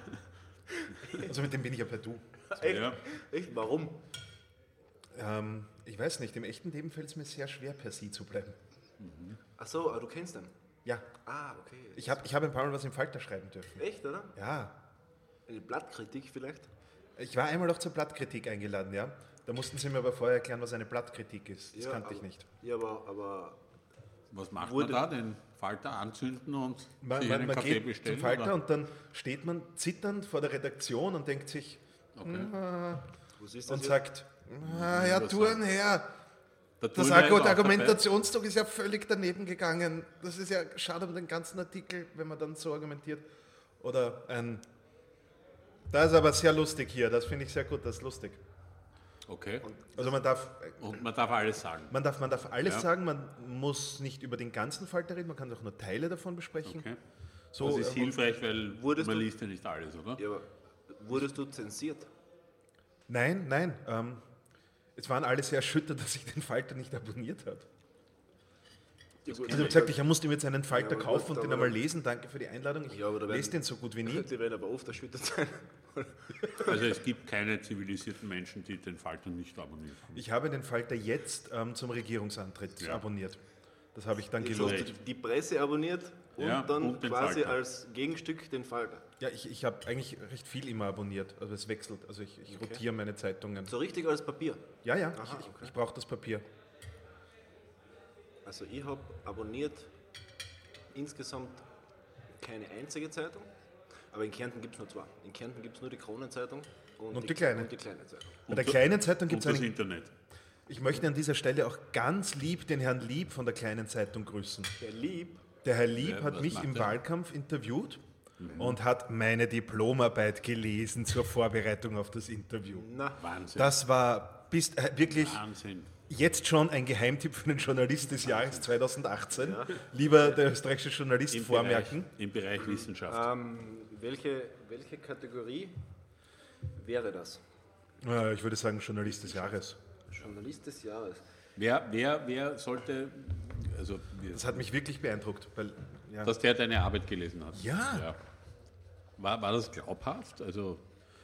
Also mit dem bin ich ja per Du. Echt? Ja. Echt? Warum? Ähm, ich weiß nicht, im echten Leben fällt es mir sehr schwer, per Sie zu bleiben. Ach so, aber du kennst den. Ja, Ah, okay. ich habe ich hab ein paar Mal was im Falter schreiben dürfen. Echt, oder? Ja, Eine Blattkritik vielleicht? ich war einmal auch zur Blattkritik eingeladen, ja. Da mussten Sie mir aber vorher erklären, was eine Blattkritik ist. Das Ja, kannte ich aber- nicht. Ja, aber, aber Was macht Wurde- man da? Den Falter anzünden und Man, sich man, einen man Kaffee geht bestellen? zum Falter oder? und dann steht man zitternd vor der Redaktion und denkt sich Okay. was ist das und jetzt? sagt, ah, Herr Turnherr, Der das Turnherr ist auch Argumentationszug ist ja völlig daneben gegangen. Das ist ja schade um den ganzen Artikel, wenn man dann so argumentiert. Oder ein, das ist aber sehr lustig hier, das finde ich sehr gut, das ist lustig. Okay. Also man darf, Und man darf alles sagen. man darf, man darf alles Ja. sagen, man muss nicht über den ganzen Falter reden, man kann auch nur Teile davon besprechen. Okay. So, das ist äh, hilfreich, weil Wurdest man du- liest ja nicht alles, oder? Ja, aber wurdest du zensiert? Nein, nein. Ähm, es waren alle sehr erschüttert, dass ich den Falter nicht abonniert habe. Ja, gut, Also ich habe gesagt, ich musste ihm jetzt einen Falter Ja, kaufen gut, und den einmal lesen. Danke für die Einladung. Ich Ja, werden- lese den so gut wie nie. Die werden aber oft erschüttert sein. Also es gibt keine zivilisierten Menschen, die den Falter nicht abonnieren. Ich habe den Falter jetzt ähm, zum Regierungsantritt Ja. abonniert. Das habe ich dann gelobt. die Presse abonniert und Ja, dann und quasi Falter. als Gegenstück den Falter. Ja, ich, ich habe eigentlich recht viel immer abonniert. Also es wechselt. Also ich, ich rotiere meine Zeitungen. So richtig als Papier. Ja, ja, Aha, ich, okay. ich brauche das Papier. Also ich habe abonniert insgesamt keine einzige Zeitung. Aber in Kärnten gibt es nur zwei. In Kärnten gibt es nur die Kronenzeitung und, Und die Kleine. Und die kleine Zeitung. Bei der Und- kleinen Zeitung gibt Und es das. Internet. Ich möchte an dieser Stelle auch ganz lieb den Herrn Lieb von der kleinen Zeitung grüßen. Der Lieb, Der Herr Lieb Ja, hat mich im er? Wahlkampf interviewt und hat meine Diplomarbeit gelesen zur Vorbereitung auf das Interview. na, Wahnsinn. Das war bis, äh, wirklich Wahnsinn. jetzt schon ein Geheimtipp für den Journalist des Jahres 2018. Lieber der österreichische Journalist Im vormerken. Bereich, Im Bereich Wissenschaft. ähm, welche, welche Kategorie wäre das? Äh, Ich würde sagen Journalist des Jahres. Journalist des Jahres. Wer, wer, wer sollte, also, Das hat mich wirklich beeindruckt. Weil, ja. dass der deine Arbeit gelesen hat? Ja. War, war das glaubhaft? Also,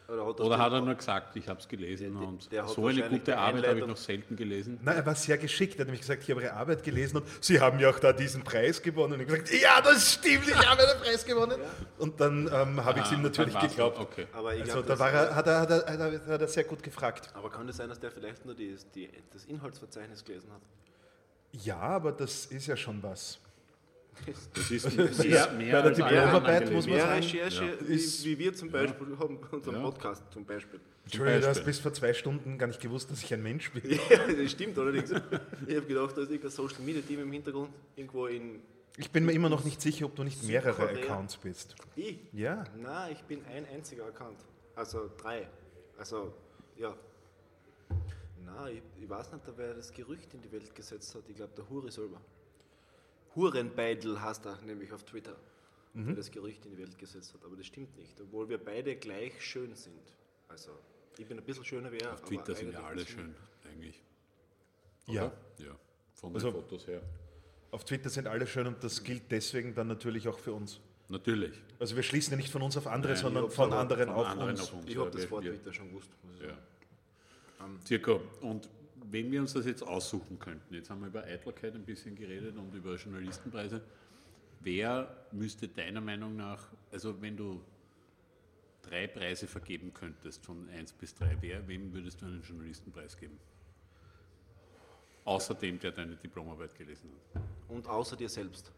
Oder hat, oder hat er nur gesagt, ich habe es gelesen Der- und der so eine gute Arbeit habe ich noch selten gelesen? Nein, er war sehr geschickt. Er hat nämlich gesagt, ich habe Ihre Arbeit gelesen und Sie haben ja auch da diesen Preis gewonnen. Und ich habe gesagt, ja, das stimmt, ich habe den Preis gewonnen. Und dann ähm, habe ich es ihm Ah, natürlich geglaubt. Okay. aber ich Also glaub, da das- war er, hat, er, hat, er, hat, er, hat er sehr gut gefragt. Aber kann es sein, dass der vielleicht nur die, die, das Inhaltsverzeichnis gelesen hat? Ja, aber das ist ja schon was. Das ist ist mehr, mehr bei der Diplomarbeit muss man gelesen. Mehr sagen, Recherche, ist- wie, wie wir zum Beispiel haben, unseren Ja. Podcast zum Beispiel. Entschuldigung, du hast bis vor zwei Stunden gar nicht gewusst, dass ich ein Mensch bin. Ja, das stimmt allerdings. Ich habe gedacht, da ist irgendein Social Media Team im Hintergrund, irgendwo in. Ich bin mir immer noch nicht sicher, ob du nicht mehrere. Accounts bist. Ich? Ja. Nein, ich bin ein einziger Account. Also drei. Also, ja. Nein, ich, ich weiß nicht, wer das Gerücht in die Welt gesetzt hat. Ich glaube, der Hure selber. Hurenbeidel heißt er nämlich auf Twitter, der das Gerücht in die Welt gesetzt hat. Aber das stimmt nicht, obwohl wir beide gleich schön sind. Also, ich bin ein bisschen schöner wie er. Auf Twitter sind ja alle schön, eigentlich. Ja. Oder? Ja, von den Also- Fotos her. Auf Twitter sind alle schön und das gilt deswegen dann natürlich auch für uns. Natürlich. Also wir schließen ja nicht von uns auf andere, Nein, sondern von anderen Von auf anderen uns. auf uns. Ich habe das vor Twitter schon gewusst. Ja. sagen. Circa. Und wenn wir uns das jetzt aussuchen könnten, jetzt haben wir über Eitelkeit ein bisschen geredet und über Journalistenpreise, wer müsste deiner Meinung nach, also wenn du drei Preise vergeben könntest, von 1 bis 3, wer, wem würdest du einen Journalistenpreis geben? Außer dem, der deine Diplomarbeit gelesen hat. Und außer dir selbst.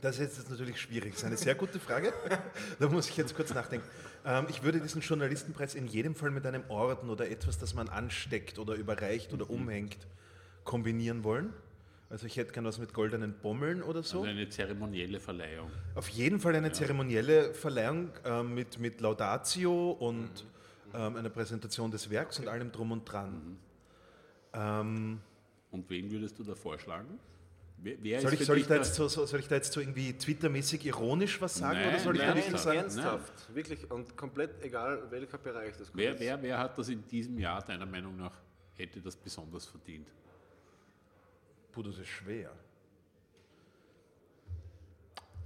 Das ist jetzt natürlich schwierig. Das ist eine sehr gute Frage. Da muss ich jetzt kurz nachdenken. Ähm, ich würde diesen Journalistenpreis in jedem Fall mit einem Orden oder etwas, das man ansteckt oder überreicht oder umhängt, kombinieren wollen. Also ich hätte gern was mit goldenen Bommeln oder so. Also eine zeremonielle Verleihung. Auf jeden Fall eine zeremonielle Verleihung ähm, mit, mit Laudatio und Mhm. ähm, einer Präsentation des Werks und allem drum und dran. Ähm, Und wen würdest du da vorschlagen? Wer, wer soll, ich, soll, ich da jetzt so, so, soll ich da jetzt so irgendwie Twittermäßig ironisch was sagen Nein, oder soll ich da nein, wirklich nein. sagen? Ernsthaft, wirklich. Und komplett egal, welcher Bereich das Wer, ist. wer, wer hat das in diesem Jahr deiner Meinung nach, hätte das besonders verdient? Puh, das ist schwer.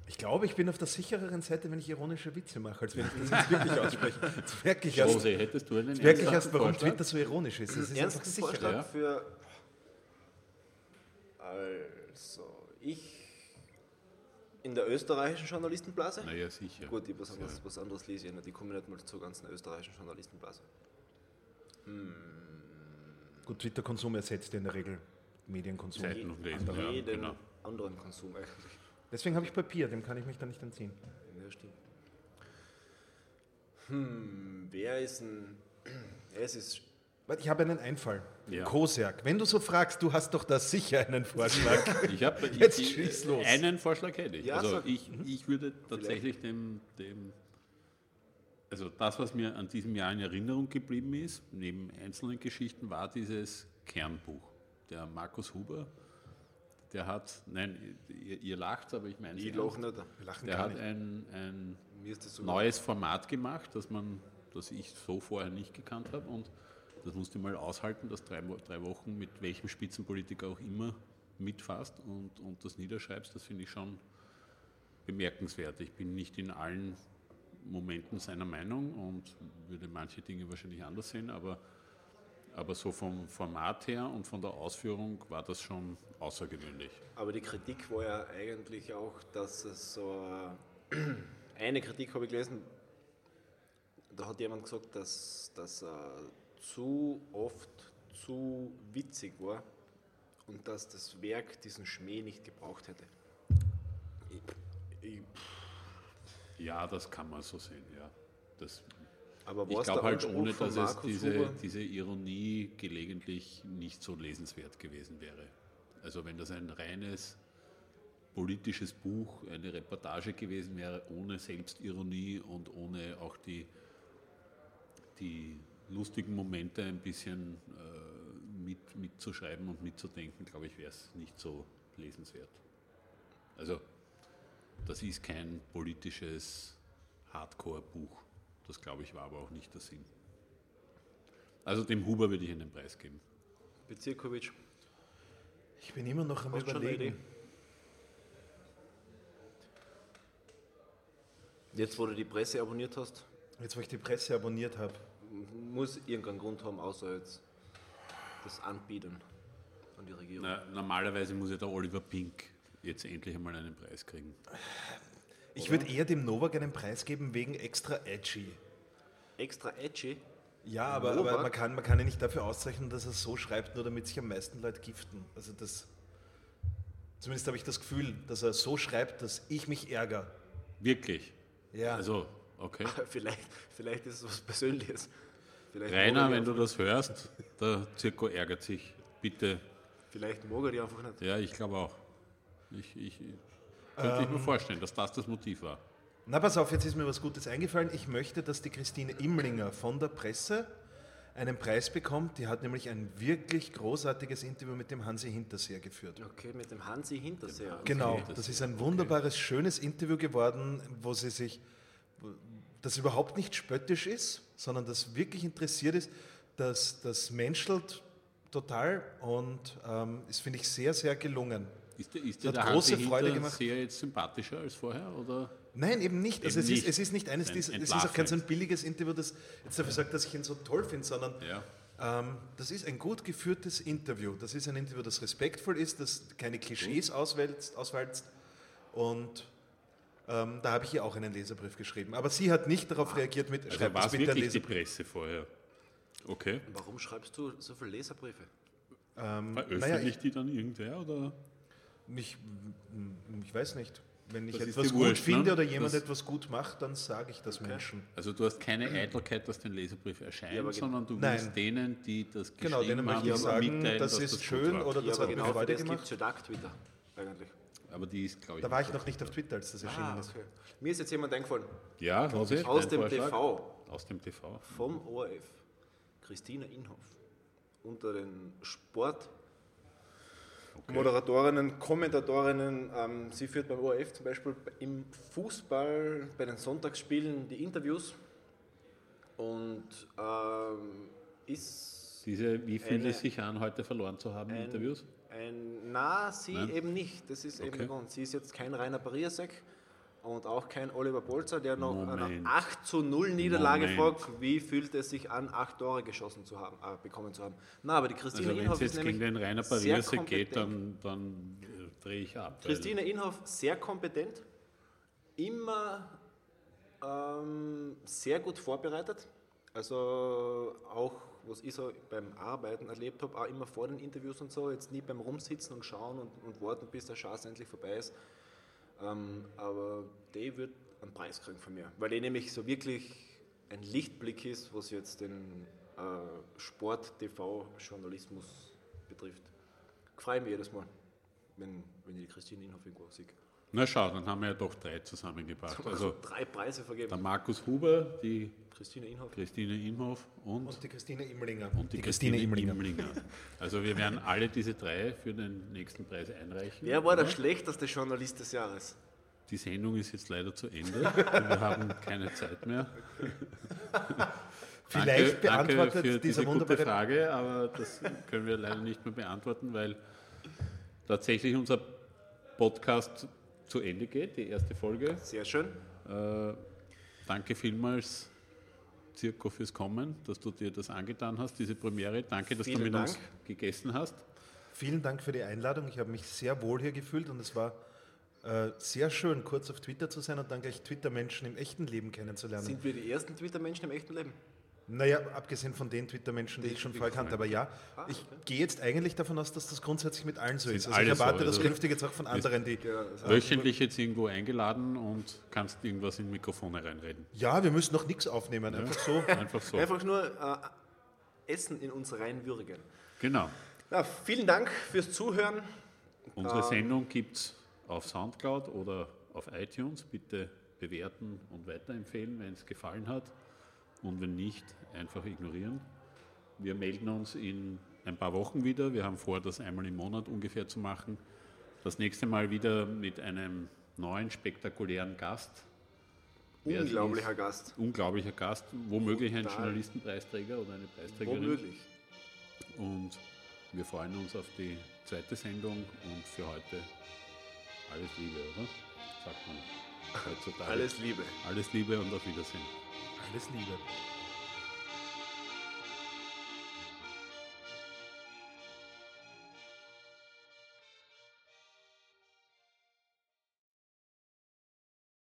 Ich glaube, ich bin auf der sichereren Seite, wenn ich ironische Witze mache, als wenn ich das jetzt wirklich ausspreche. Jetzt merke ich erst, Jose, hättest du einen merke ich erst warum Vorschlag? Twitter so ironisch ist. Es ist einfach Ernsten sicherer. Vorschlag Ja. für. Also, ich. In der österreichischen Journalistenblase? Naja, sicher. Gut, ich, was, anderes, was anderes lese ich nicht. Die kommen nicht mal zur ganzen österreichischen Journalistenblase. Gut, Twitter-Konsum ersetzt ja in der Regel Medienkonsum. Zeiten und Lesen, ja, Jeden genau. anderen Konsum eigentlich. Deswegen habe ich Papier, dem kann ich mich dann nicht entziehen. Ja, stimmt. Hm, wer ist ein. Es ist. Ich habe einen Einfall. Ja. Koserk, wenn du so fragst, du hast doch da sicher einen Vorschlag. Ich habe Jetzt ich, schieß los. einen Vorschlag hätte ich. Ja, also sag. ich, ich würde tatsächlich dem, dem, also das, was mir an diesem Jahr in Erinnerung geblieben ist, neben einzelnen Geschichten, war dieses Kernbuch. Der Markus Huber, der hat, nein, ihr, ihr lacht, aber ich meine, Ich sie lache nicht. Wir lachen der hat nicht. ein, ein so. neues Format gemacht, das man, das ich so vorher nicht gekannt habe und das musste ich mal aushalten, dass drei, drei Wochen mit welchem Spitzenpolitiker auch immer mitfasst und, und das niederschreibst, das finde ich schon bemerkenswert. Ich bin nicht in allen Momenten seiner Meinung und würde manche Dinge wahrscheinlich anders sehen, aber, aber so vom Format her und von der Ausführung war das schon außergewöhnlich. Aber die Kritik war ja eigentlich auch, dass es so. äh, Eine Kritik habe ich gelesen, da hat jemand gesagt, dass das zu oft zu witzig war und dass das Werk diesen Schmäh nicht gebraucht hätte. Ich, ich, Ja, das kann man so sehen, ja. Das, Aber ich glaube halt, ohne dass es diese, diese Ironie gelegentlich nicht so lesenswert gewesen wäre. Also wenn das ein reines politisches Buch, eine Reportage gewesen wäre, ohne Selbstironie und ohne auch die, die lustigen Momente ein bisschen äh, mit, mitzuschreiben und mitzudenken, glaube ich, wäre es nicht so lesenswert. Also das ist kein politisches Hardcore-Buch. Das glaube ich war aber auch nicht der Sinn. Also dem Huber würde ich einen Preis geben. Bezirkovic, Ich bin immer noch am hast Überlegen. Jetzt, wo du die Presse abonniert hast, Jetzt, wo ich die Presse abonniert habe. Muss irgendeinen Grund haben, außer jetzt das Anbieten an die Regierung. Na, normalerweise muss ja der Oliver Pink jetzt endlich einmal einen Preis kriegen. Ich würde eher dem Novak einen Preis geben wegen extra edgy. Extra edgy. Ja, aber, aber man, kann, man kann ihn nicht dafür auszeichnen, dass er so schreibt, nur damit sich am meisten Leute giften. Also das. Zumindest habe ich das Gefühl, dass er so schreibt, dass ich mich ärgere. Wirklich. Ja. Also, okay. Vielleicht, vielleicht ist es was Persönliches. Vielleicht Rainer, er wenn du das hörst, der Zirko ärgert sich. Bitte. Vielleicht mag er die einfach nicht. Ja, ich glaube auch. Ich, ich könnte ich mir vorstellen, dass das das Motiv war. Na, pass auf, jetzt ist mir was Gutes eingefallen. Ich möchte, dass die Christine Imlinger von der Presse einen Preis bekommt. Die hat nämlich ein wirklich großartiges Interview mit dem Hansi Hinterseer geführt. Okay, mit dem Hansi Hinterseher. Genau, das das ist- ein wunderbares, schönes Interview geworden, wo sie sich, das überhaupt nicht spöttisch ist, sondern das wirklich interessiert ist, dass das menschelt total und ähm, ist, finde ich, sehr, sehr gelungen. Ist der, ist Das der, der große Hansi Freude gemacht. sehr jetzt sympathischer als vorher? Oder? Nein, eben nicht. Also Eben es, nicht. Ist, es ist nicht eines Ein es ist auch kein so ein billiges Interview, das jetzt dafür sagt, dass ich ihn so toll finde, sondern Ja. ähm, das ist ein gut geführtes Interview. Das ist ein Interview, das respektvoll ist, das keine Klischees auswälzt, auswalzt und ähm, da habe ich ihr auch einen Leserbrief geschrieben. Aber sie hat nicht darauf reagiert mit, Also schreibt war das es bitte wirklich die Leserbrief. Presse vorher? Okay. Warum schreibst du so viele Leserbriefe? Ähm, Veröffentlicht naja, ich, die dann irgendwer? Oder? mich, ich weiß nicht. Wenn ich Das etwas gut wurscht, finde ne? oder jemand Das- etwas gut macht, dann sage ich das Menschen. Also du hast keine Eitelkeit, dass dein Leserbrief erscheint, Ja, aber ge- sondern du Nein. willst denen, die das Genau, geschrieben denen möchte haben, ich sagen, mitteilen, das dass ist gut schön war. oder ja, das aber hat mir genau für Freude das gibt gemacht. es ja Dark Twitter, eigentlich. Aber die ist, glaube ich, Da war ich noch nicht auf Twitter, als das erschienen Ah, ist. okay. Mir ist jetzt jemand eingefallen. Ja, Aus dem Vorschlag? TV, Aus dem TV. vom ORF, Christina Inhoff. Unter den Sport Moderatorinnen, Kommentatorinnen. Ähm, sie führt beim ORF zum Beispiel im Fußball bei den Sonntagsspielen die Interviews und ähm, ist Diese, wie fühlt es sich an, heute verloren zu haben, Interviews? Ein, na, sie Nein? eben nicht. Das ist eben der Grund. Sie ist jetzt kein Rainer Pariasek und auch kein Oliver Bolzer, der noch Moment. einer 8 zu 0 Niederlage Moment. fragt, wie fühlt es sich an, acht Tore geschossen zu haben, äh, bekommen zu haben. Na, aber die Christine Also wenn es Inhoff ist jetzt nämlich gegen den Rainer Pariasek geht, dann, dann äh, drehe ich ab. Christine Inhoff sehr kompetent, immer ähm, sehr gut vorbereitet. Also auch, was ich so beim Arbeiten erlebt habe, auch immer vor den Interviews und so, jetzt nie beim Rumsitzen und Schauen und, und warten, bis der Chance endlich vorbei ist. Ähm, aber die wird einen Preis kriegen von mir, weil die nämlich so wirklich ein Lichtblick ist, was jetzt den äh, Sport-TV-Journalismus betrifft. Freue mich jedes Mal, wenn, wenn ich die Christine Inhoff irgendwo sehe. Na schau, dann haben wir ja doch drei zusammengebracht. Also drei Preise der vergeben. Markus Huber, die Christine Inhoff. Christine Inhoff und, Und die Christine Imlinger. und die, Christine, Imlinger. Also wir werden alle diese drei für den nächsten Preis einreichen. Wer war der schlechteste Journalist des Jahres? Die Sendung ist jetzt leider zu Ende. Wir haben keine Zeit mehr. Vielleicht danke, danke beantwortet für dieser diese gute wunderbare Frage, aber das können wir leider nicht mehr beantworten, weil tatsächlich unser Podcast zu Ende geht, die erste Folge. Sehr schön. Äh, danke vielmals, Zirko, fürs Kommen, dass du dir das angetan hast, diese Premiere. Danke, dass du Vielen mit uns Dank. gegessen hast. Vielen Dank für die Einladung. Ich habe mich sehr wohl hier gefühlt und es war äh, sehr schön, kurz auf Twitter zu sein und dann gleich Twitter-Menschen im echten Leben kennenzulernen. Sind wir die ersten Twitter-Menschen im echten Leben? Naja, abgesehen von den Twitter-Menschen, die, Die- ich schon vorher kannte. Aber ja, Ah, ich okay. gehe jetzt eigentlich davon aus, dass das grundsätzlich mit allen so ist. Also ich alles so, erwarte das also- künftig jetzt auch von anderen, die... Ja, das heißt, Wöchentlich jetzt irgendwo eingeladen und kannst irgendwas in Mikrofone reinreden. Ja, wir müssen noch nichts aufnehmen, einfach so. Einfach so. Einfach nur äh, Essen in uns reinwürgen. Genau. Ja, vielen Dank fürs Zuhören. Unsere Ähm. Sendung gibt es auf Soundcloud oder auf iTunes. Bitte bewerten und weiterempfehlen, wenn es gefallen hat. Und wenn nicht, einfach ignorieren. Wir melden uns in ein paar Wochen wieder. Wir haben vor, das einmal im Monat ungefähr zu machen. Das nächste Mal wieder mit einem neuen, spektakulären Gast. Unglaublicher ist. Gast. Unglaublicher Gast, womöglich ein. Journalistenpreisträger oder eine Preisträgerin. Womöglich. Und wir freuen uns auf die zweite Sendung und für heute alles Liebe, oder? Sagt man heutzutage. Alles Liebe. alles Liebe und auf Wiedersehen. Alles Liebe.